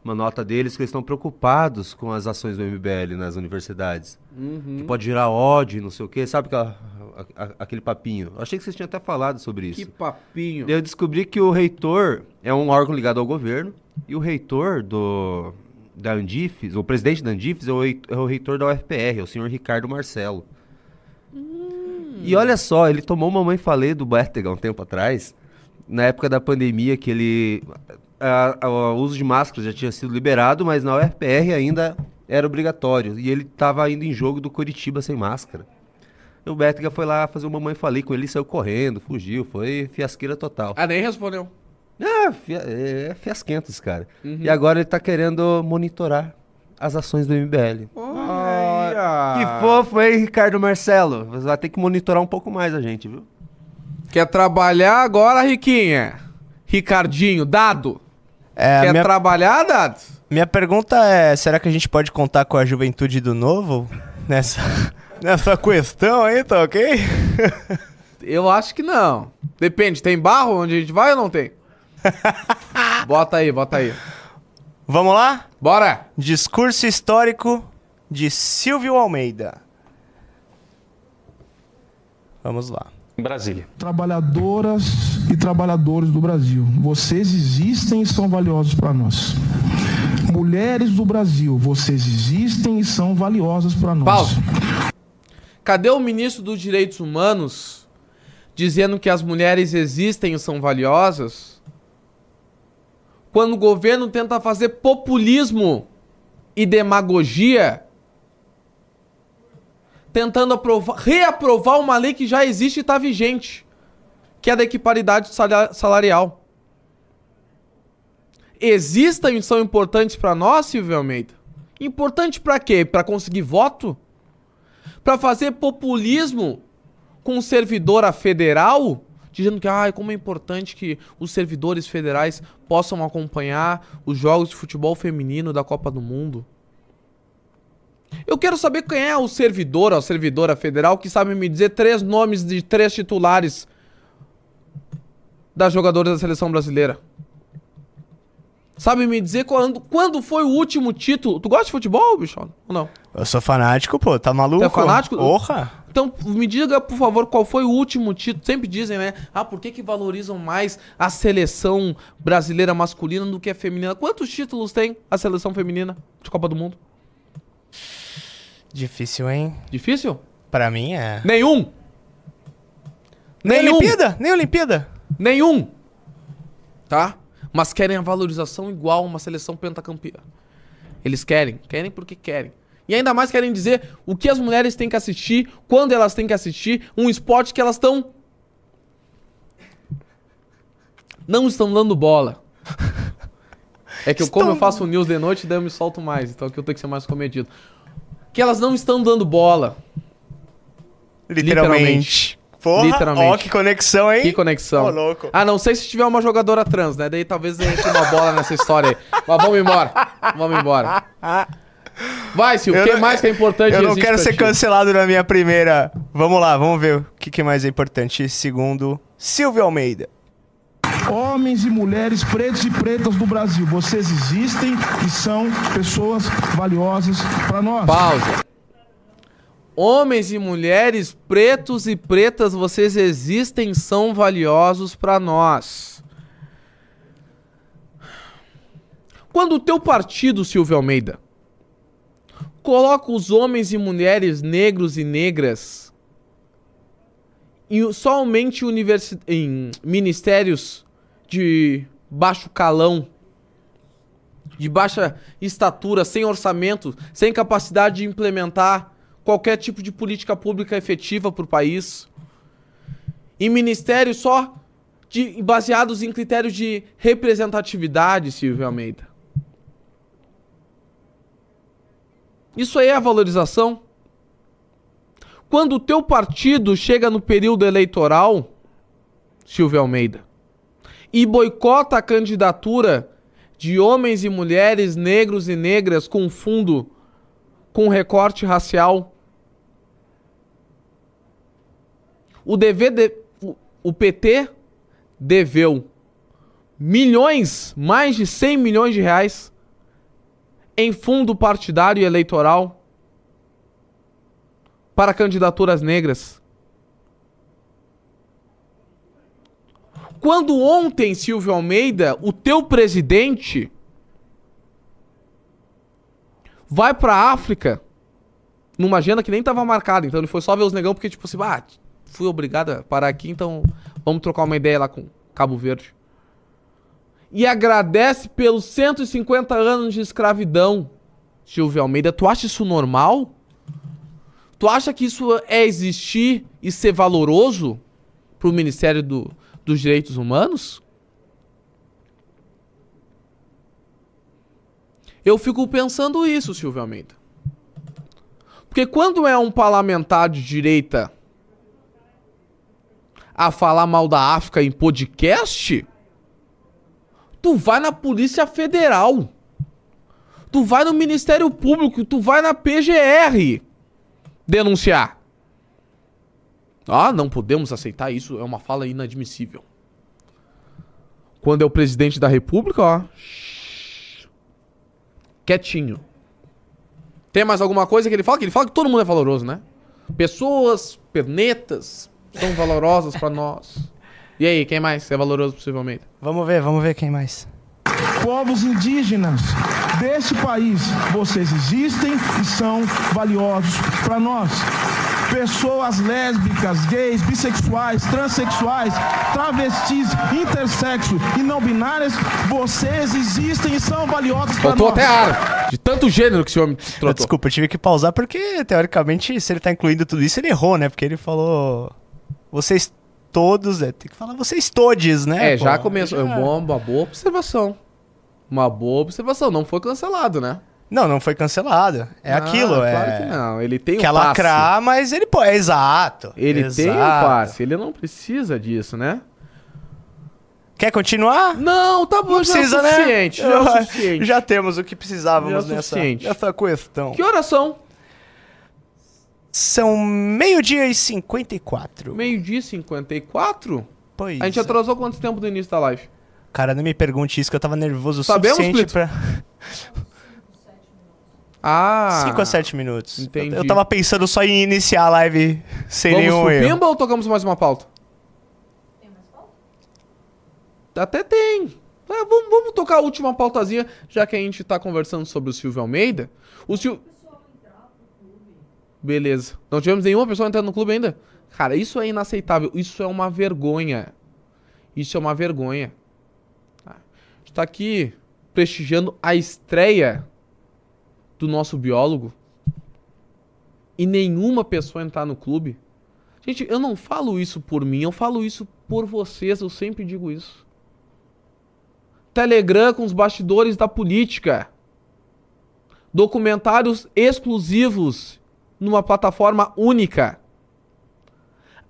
Uma nota deles que eles estão preocupados com as ações do MBL nas universidades. Uhum. Que pode gerar ódio, não sei o quê. Sabe aquela, a- a- aquele papinho? Eu achei que vocês tinham até falado sobre isso. Que papinho. Eu descobri que o reitor é um órgão ligado ao governo e o reitor do da Andifes, o presidente da Andifes é o, é o reitor da UFPR, é o senhor Ricardo Marcelo. E olha só, ele tomou uma mãe falei do Bertega um tempo atrás, na época da pandemia que ele a- a- o uso de máscara já tinha sido liberado, mas na UFPR ainda era obrigatório e ele estava indo em jogo do Curitiba sem máscara. E o Bertega foi lá fazer uma mãe falei com ele, saiu correndo, fugiu, foi fiasqueira total. Ah, nem respondeu. Ah, é, é fiasquentos, cara. Uhum. E agora ele tá querendo monitorar as ações do MBL. Olha. Que fofo, hein, Ricardo Marcelo? Você vai ter que monitorar um pouco mais a gente, viu? Quer trabalhar agora, Riquinha? Ricardinho, dado. É, Quer minha, trabalhar, dado? minha pergunta é: será que a gente pode contar com a juventude do novo nessa, nessa questão aí, tá ok? Eu acho que não. Depende, tem barro onde a gente vai ou não tem? bota aí, bota aí. Vamos lá? Bora! Discurso histórico de Silvio Almeida. Vamos lá. Brasília. Trabalhadoras e trabalhadores do Brasil, vocês existem e são valiosos para nós. Mulheres do Brasil, vocês existem e são valiosas para nós. Pausa. Cadê o ministro dos Direitos Humanos dizendo que as mulheres existem e são valiosas? Quando o governo tenta fazer populismo e demagogia, tentando aprovar- reaprovar uma lei que já existe e está vigente, que é da equiparidade salarial. Existem são importantes para nós, Silvio Almeida? Importante para quê? Para conseguir voto? Para fazer populismo com servidora federal, dizendo que ai, como é importante que os servidores federais possam acompanhar os jogos de futebol feminino da Copa do Mundo. Eu quero saber quem é o servidor ou servidora federal que sabe me dizer três nomes de três titulares das jogadoras da seleção brasileira. Sabe me dizer quando, quando foi o último título? Tu gosta de futebol, bicho? Ou não? Eu sou fanático, pô, tá maluco? Tu é fanático? Porra! Então, me diga, por favor, qual foi o último título? Sempre dizem, né? Ah, por que, que valorizam mais a seleção brasileira masculina do que a feminina? Quantos títulos tem a seleção feminina de Copa do Mundo? Difícil, hein? Difícil? Pra mim é. Nenhum! Nem Nenhum! Olimpíada? Nem Olimpíada? Nenhum! Tá? Mas querem a valorização igual a uma seleção pentacampeã. Eles querem. Querem porque querem. E ainda mais querem dizer o que as mulheres têm que assistir, quando elas têm que assistir, um esporte que elas estão. Não estão dando bola. É que eu, como eu faço news de noite, daí eu me solto mais. Então aqui eu tenho que ser mais comedido. Que elas não estão dando bola. Literalmente. Porra, Literalmente. ó que conexão, hein? Que conexão. Ô, louco. Ah, não sei se tiver uma jogadora trans, né? Daí talvez entre uma bola nessa história aí. Mas vamos embora. Vamos embora. Vai, Silvio. O que não- mais que é importante Eu não quero ser ti? cancelado na minha primeira. Vamos lá, vamos ver o que, que mais é importante. Segundo, Silvio Almeida. Homens e mulheres pretos e pretas do Brasil, vocês existem e são pessoas valiosas para nós. Pausa. Homens e mulheres, pretos e pretas, vocês existem, são valiosos pra nós. Quando o teu partido, Silvio Almeida, coloca os homens e mulheres negros e negras em somente universi- em ministérios de baixo calão, de baixa estatura, sem orçamento, sem capacidade de implementar qualquer tipo de política pública efetiva para o país. Em ministérios só de, baseados em critérios de representatividade, Silvio Almeida. Isso aí é valorização? Quando o teu partido chega no período eleitoral, Silvio Almeida, e boicota a candidatura de homens e mulheres, negros e negras com fundo com recorte racial. O dever de, o PT deveu milhões, mais de 100 milhões de reais em fundo partidário e eleitoral para candidaturas negras. Quando ontem, Silvio Almeida, o teu presidente vai pra África numa agenda que nem tava marcada, então ele foi só ver os negão porque tipo assim, ah, fui obrigado a parar aqui, então vamos trocar uma ideia lá com Cabo Verde. E agradece pelos 150 anos de escravidão, Silvio Almeida. Tu acha isso normal? Tu acha que isso é existir e ser valoroso pro Ministério do, dos Direitos Humanos? Eu fico pensando isso, Silvio Almeida. Porque quando é um parlamentar de direita a falar mal da África em podcast, tu vai na Polícia Federal. Tu vai no Ministério Público, tu vai na PGR denunciar. Ah, não podemos aceitar isso, é uma fala inadmissível. Quando é o presidente da República, ó. Quietinho. Tem mais alguma coisa que ele fala? Que ele fala que todo mundo é valoroso, né? Pessoas, pernetas, são valorosas pra nós. E aí, quem mais é valoroso possivelmente? Vamos ver, vamos ver quem mais. Povos indígenas deste país, vocês existem e são valiosos para nós. Pessoas lésbicas, gays, bissexuais, transexuais, travestis, intersexo e não binárias, vocês existem e são valiosos para Faltou nós. até ar. De tanto gênero que esse homem Eu, trotou. desculpa, eu tive que pausar porque, teoricamente, se ele tá incluindo tudo isso, ele errou, né? Porque ele falou. Vocês todos. É, tem que falar vocês todes, né? É, pô? já começou. É Já- uma, uma boa observação. Uma boa observação. Não foi cancelado, né? Não, não foi cancelado. É Ah, aquilo, é. Claro que não. Ele tem Quer um passe. lacrar, mas ele pô, é exato. Ele tem um exato. passe. Ele não precisa disso, né? Quer continuar? Não, tá bom, Não já precisa, é o né? suficiente. Já é o suficiente. Já temos o que precisávamos Já é o nessa, nessa questão. Que horas são? São meio-dia e 54. Meio-dia e 54? Pois A gente é. atrasou quanto tempo do início da live? Cara, não me pergunte isso que eu tava nervoso o Sabemos, suficiente Plito? pra... Ah. 5 a 7 minutos. entendi. Eu, eu tava pensando só em iniciar a live sem Vamos nenhum pro erro. Pimba ou tocamos mais uma pauta? Até tem. É, vamos, vamos tocar a última pautazinha, já que a gente tá conversando sobre o Silvio Almeida. O Silvio. Beleza. Não tivemos nenhuma pessoa entrando no clube ainda? Cara, isso é inaceitável. Isso é uma vergonha. Isso é uma vergonha. Tá? A gente tá aqui prestigiando a estreia do nosso biólogo e nenhuma pessoa entrar no clube. Gente, eu não falo isso por mim, eu falo isso por vocês, eu sempre digo isso. Telegram com os bastidores da política. Documentários exclusivos numa plataforma única.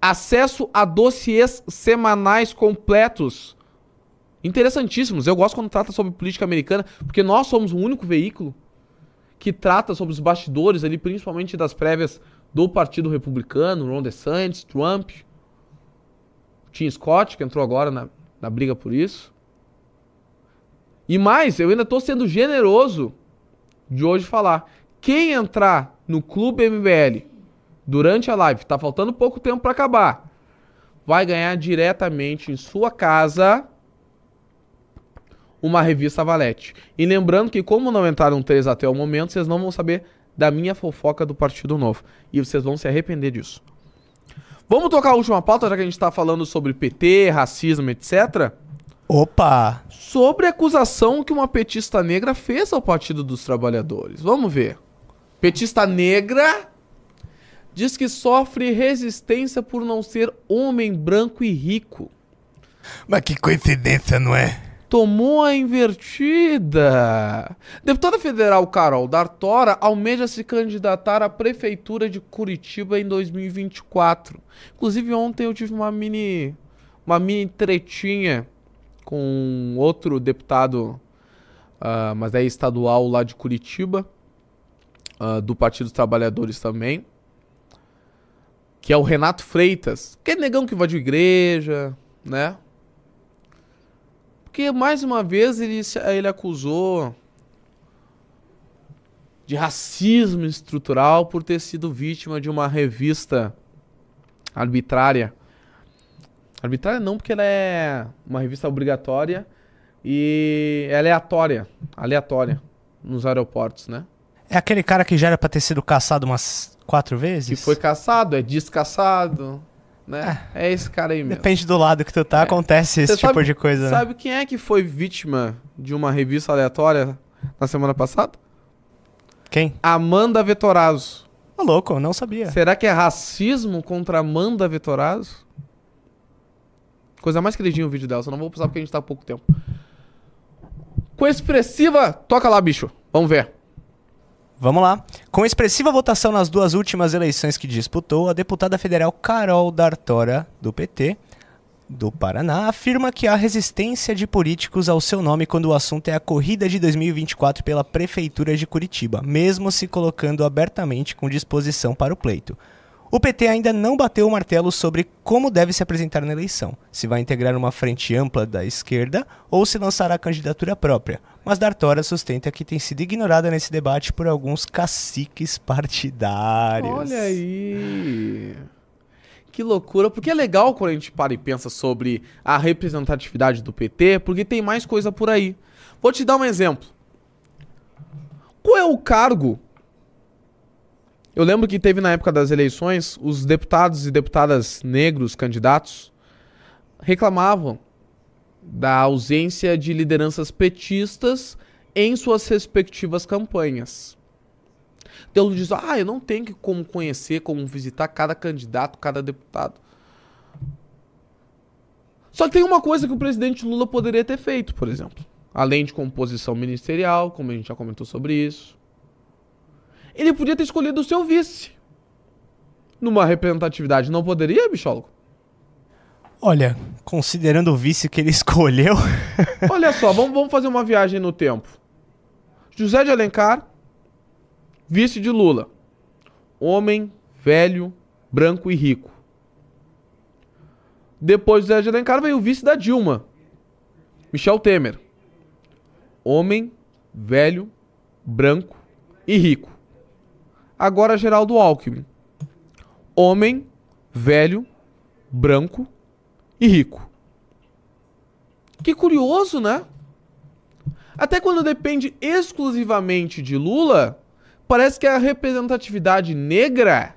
Acesso a dossiês semanais completos. Interessantíssimos. Eu gosto quando trata sobre política americana, porque nós somos o único veículo que trata sobre os bastidores ali, principalmente das prévias do Partido Republicano, Ron DeSantis, Trump, Tim Scott, que entrou agora na, na briga por isso. E mais, eu ainda estou sendo generoso de hoje falar. Quem entrar no Clube MBL durante a live, tá faltando pouco tempo para acabar, vai ganhar diretamente em sua casa uma revista Valete. E lembrando que como não entraram três até o momento, vocês não vão saber da minha fofoca do Partido Novo. E vocês vão se arrepender disso. Vamos tocar a última pauta, já que a gente tá falando sobre PT, racismo, etc. Opa! Sobre a acusação que uma petista negra fez ao Partido dos Trabalhadores. Vamos ver. Petista negra diz que sofre resistência por não ser homem branco e rico. Mas que coincidência, não é? Tomou a invertida. Deputada federal Carol D'Artora almeja se candidatar à prefeitura de Curitiba em 2024. Inclusive ontem eu tive uma mini uma mini tretinha com outro deputado, uh, mas é estadual lá de Curitiba, uh, do Partido dos Trabalhadores também, que é o Renato Freitas, que é negão que invadiu igreja, né? Porque, mais uma vez, ele, ele acusou de racismo estrutural por ter sido vítima de uma revista arbitrária. Arbitrária não, porque ela é uma revista obrigatória e é aleatória, aleatória nos aeroportos, né? É aquele cara que já era pra ter sido caçado umas quatro vezes? Que foi caçado, é descaçado, né? É, esse cara aí mesmo. Depende do lado que tu tá, acontece esse tipo sabe- de coisa. né? Sabe quem é que foi vítima de uma revista aleatória na semana passada? Quem? Amanda Vetorazzo. Ô, louco, não sabia. Será que é racismo contra Amanda Vetorazzo? Coisa mais queridinha o vídeo dela, só não vou passar porque a gente tá há pouco tempo. Com expressiva. Toca lá, bicho. Vamos ver. Vamos lá. Com expressiva votação nas duas últimas eleições que disputou, a deputada federal Carol D'Artora, do PT, do Paraná, afirma que há resistência de políticos ao seu nome quando o assunto é a corrida de 2024 pela Prefeitura de Curitiba, mesmo se colocando abertamente com disposição para o pleito. O PT ainda não bateu o martelo sobre como deve se apresentar na eleição, se vai integrar uma frente ampla da esquerda ou se lançará candidatura própria, mas D'Artora sustenta que tem sido ignorada nesse debate por alguns caciques partidários. Olha aí. Que loucura. Porque é legal quando a gente para e pensa sobre a representatividade do PT, porque tem mais coisa por aí. Vou te dar um exemplo. Qual é o cargo? Eu lembro que teve na época das eleições, os deputados e deputadas negros, candidatos, reclamavam da ausência de lideranças petistas em suas respectivas campanhas. Então ele diz, ah, eu não tenho como conhecer, como visitar cada candidato, cada deputado. Só tem uma coisa que o presidente Lula poderia ter feito, por exemplo. Além de composição ministerial, como a gente já comentou sobre isso. Ele podia ter escolhido o seu vice. Numa representatividade, não poderia, bichólogo? Olha, considerando o vice que ele escolheu. Olha só, vamos, vamos fazer uma viagem no tempo. José de Alencar, vice de Lula. Homem, velho, branco e rico. Depois de José de Alencar veio o vice da Dilma. Michel Temer. Homem, velho, branco e rico. Agora Geraldo Alckmin. Homem, velho, branco e rico. Que curioso, né? Até quando depende exclusivamente de Lula, parece que a representatividade negra,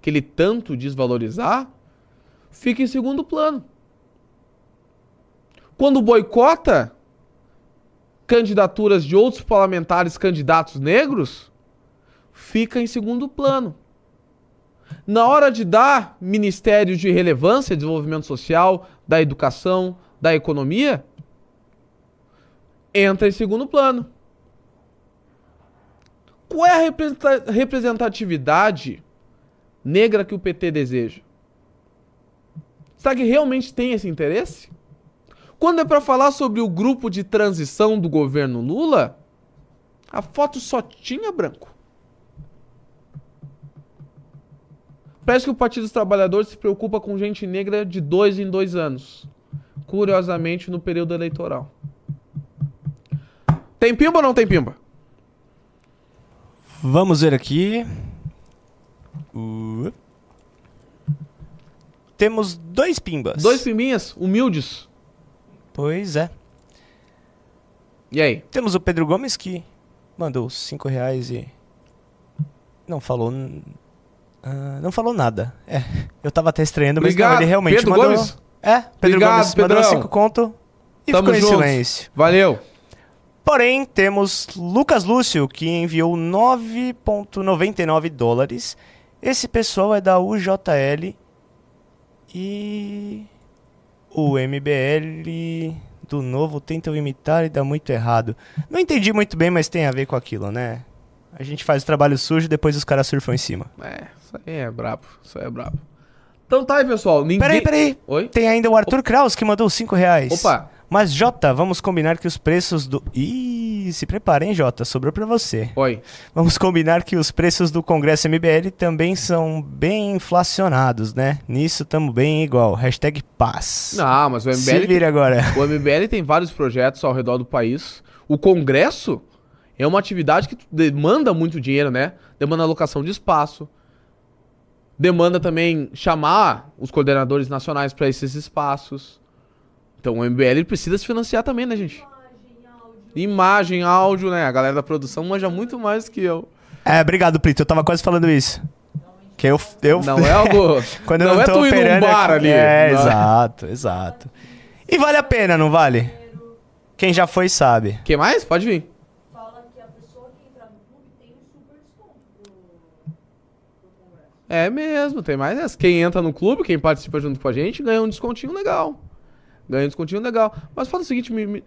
que ele tanto diz valorizar, fica em segundo plano. Quando boicota candidaturas de outros parlamentares candidatos negros, fica em segundo plano. Na hora de dar ministérios de relevância, desenvolvimento social, da educação, da economia, entra em segundo plano. Qual é a representa- representatividade negra que o PT deseja? Será que realmente tem esse interesse? Quando é pra falar sobre o grupo de transição do governo Lula, a foto só tinha branco. Parece que o Partido dos Trabalhadores se preocupa com gente negra de dois em dois anos. Curiosamente, no período eleitoral. Tem pimba ou não tem pimba? Vamos ver aqui. Uh. Temos dois pimbas. Dois pimbinhas humildes. Pois é. E aí? Temos o Pedro Gomes que mandou 5 reais e não falou. Ah, não falou nada. É, eu tava até estranhando, mas não, Obrigado, ele realmente Pedro mandou. Gomes? É, Pedro Obrigado, Gomes mandou Pedrão. 5 conto e Tamo ficou em junto. silêncio. Valeu. Porém, temos Lucas Lúcio, que enviou 9,99 dólares. Esse pessoal é da UJL e o MBL do novo tentam imitar e dá muito errado. Não entendi muito bem, mas tem a ver com aquilo, né? A gente faz o trabalho sujo e depois os caras surfam em cima. É, isso aí é brabo. Isso aí é brabo. Então tá aí, pessoal. Ninguém... Peraí, peraí. Oi? Tem ainda o Arthur Kraus que mandou 5 reais. Opa. Mas, Jota, vamos combinar que os preços do. Ih, se preparem, Jota, sobrou pra você. Oi. Vamos combinar que os preços do Congresso MBL também são bem inflacionados, né? Nisso tamo bem igual. Hashtag paz. Não, mas o MBL. Se vira agora. O MBL tem vários projetos ao redor do país. O Congresso é uma atividade que demanda muito dinheiro, né? Demanda alocação de espaço. Demanda também chamar os coordenadores nacionais para esses espaços. Então o MBL precisa se financiar também, né, gente? Imagem, áudio, né? A galera da produção manja muito mais que eu. É, obrigado, Plito. Eu tava quase falando isso. Que eu. eu Não é algo. Quando eu não não é tu ir num bar ali. É, Não exato, exato. E vale a pena, não vale? Quem já foi sabe. Quem mais? Pode vir. É mesmo, tem mais essa. Quem entra no clube, quem participa junto com a gente, ganha um descontinho legal. Ganha um descontinho legal. Mas fala o seguinte, me, me-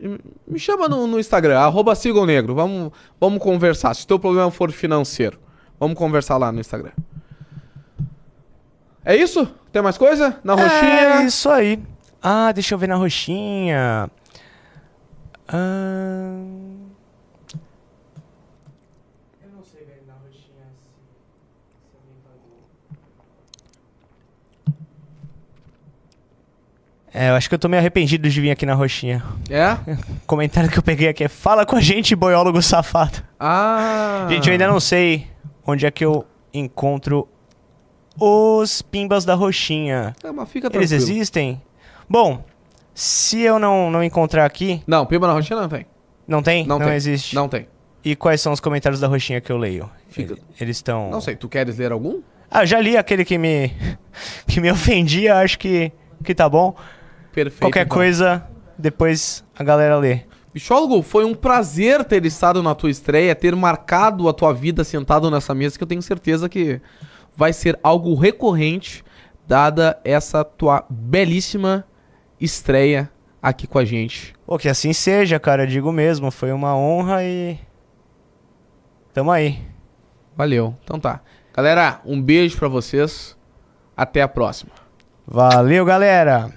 me chama no, no Instagram, arroba negro. Vamos, vamos conversar. Se o teu problema for financeiro, vamos conversar lá no Instagram. É isso? Tem mais coisa? Na roxinha? É isso aí. Ah, deixa eu ver na roxinha. Ah... Eu não sei ver na roxinha se, alguém pagou. É, eu acho que eu tô meio arrependido de vir aqui na roxinha. É? O comentário que eu peguei aqui é Fala com a gente, boiólogo safado. Ah. Gente, eu ainda não sei onde é que eu encontro os pimbas da roxinha. É, mas fica Eles tranquilo. existem? Bom, se eu não, não encontrar aqui. Não, pimba na roxinha não tem. Não tem? Não tem. existe. Não tem. E quais são os comentários da roxinha que eu leio? Fica- Ele- Eles estão. Não sei, tu queres ler algum? Ah, já li aquele que me que me ofendia, acho que que tá bom. Perfeito. Qualquer então. coisa, depois a galera lê. Bichólogo, foi um prazer ter estado na tua estreia, ter marcado a tua vida sentado nessa mesa, que eu tenho certeza que vai ser algo recorrente, dada essa tua belíssima estreia aqui com a gente. Pô, que assim seja, cara, eu digo mesmo, foi uma honra e tamo aí. Valeu. Então tá. Galera, um beijo pra vocês. Até a próxima. Valeu, galera.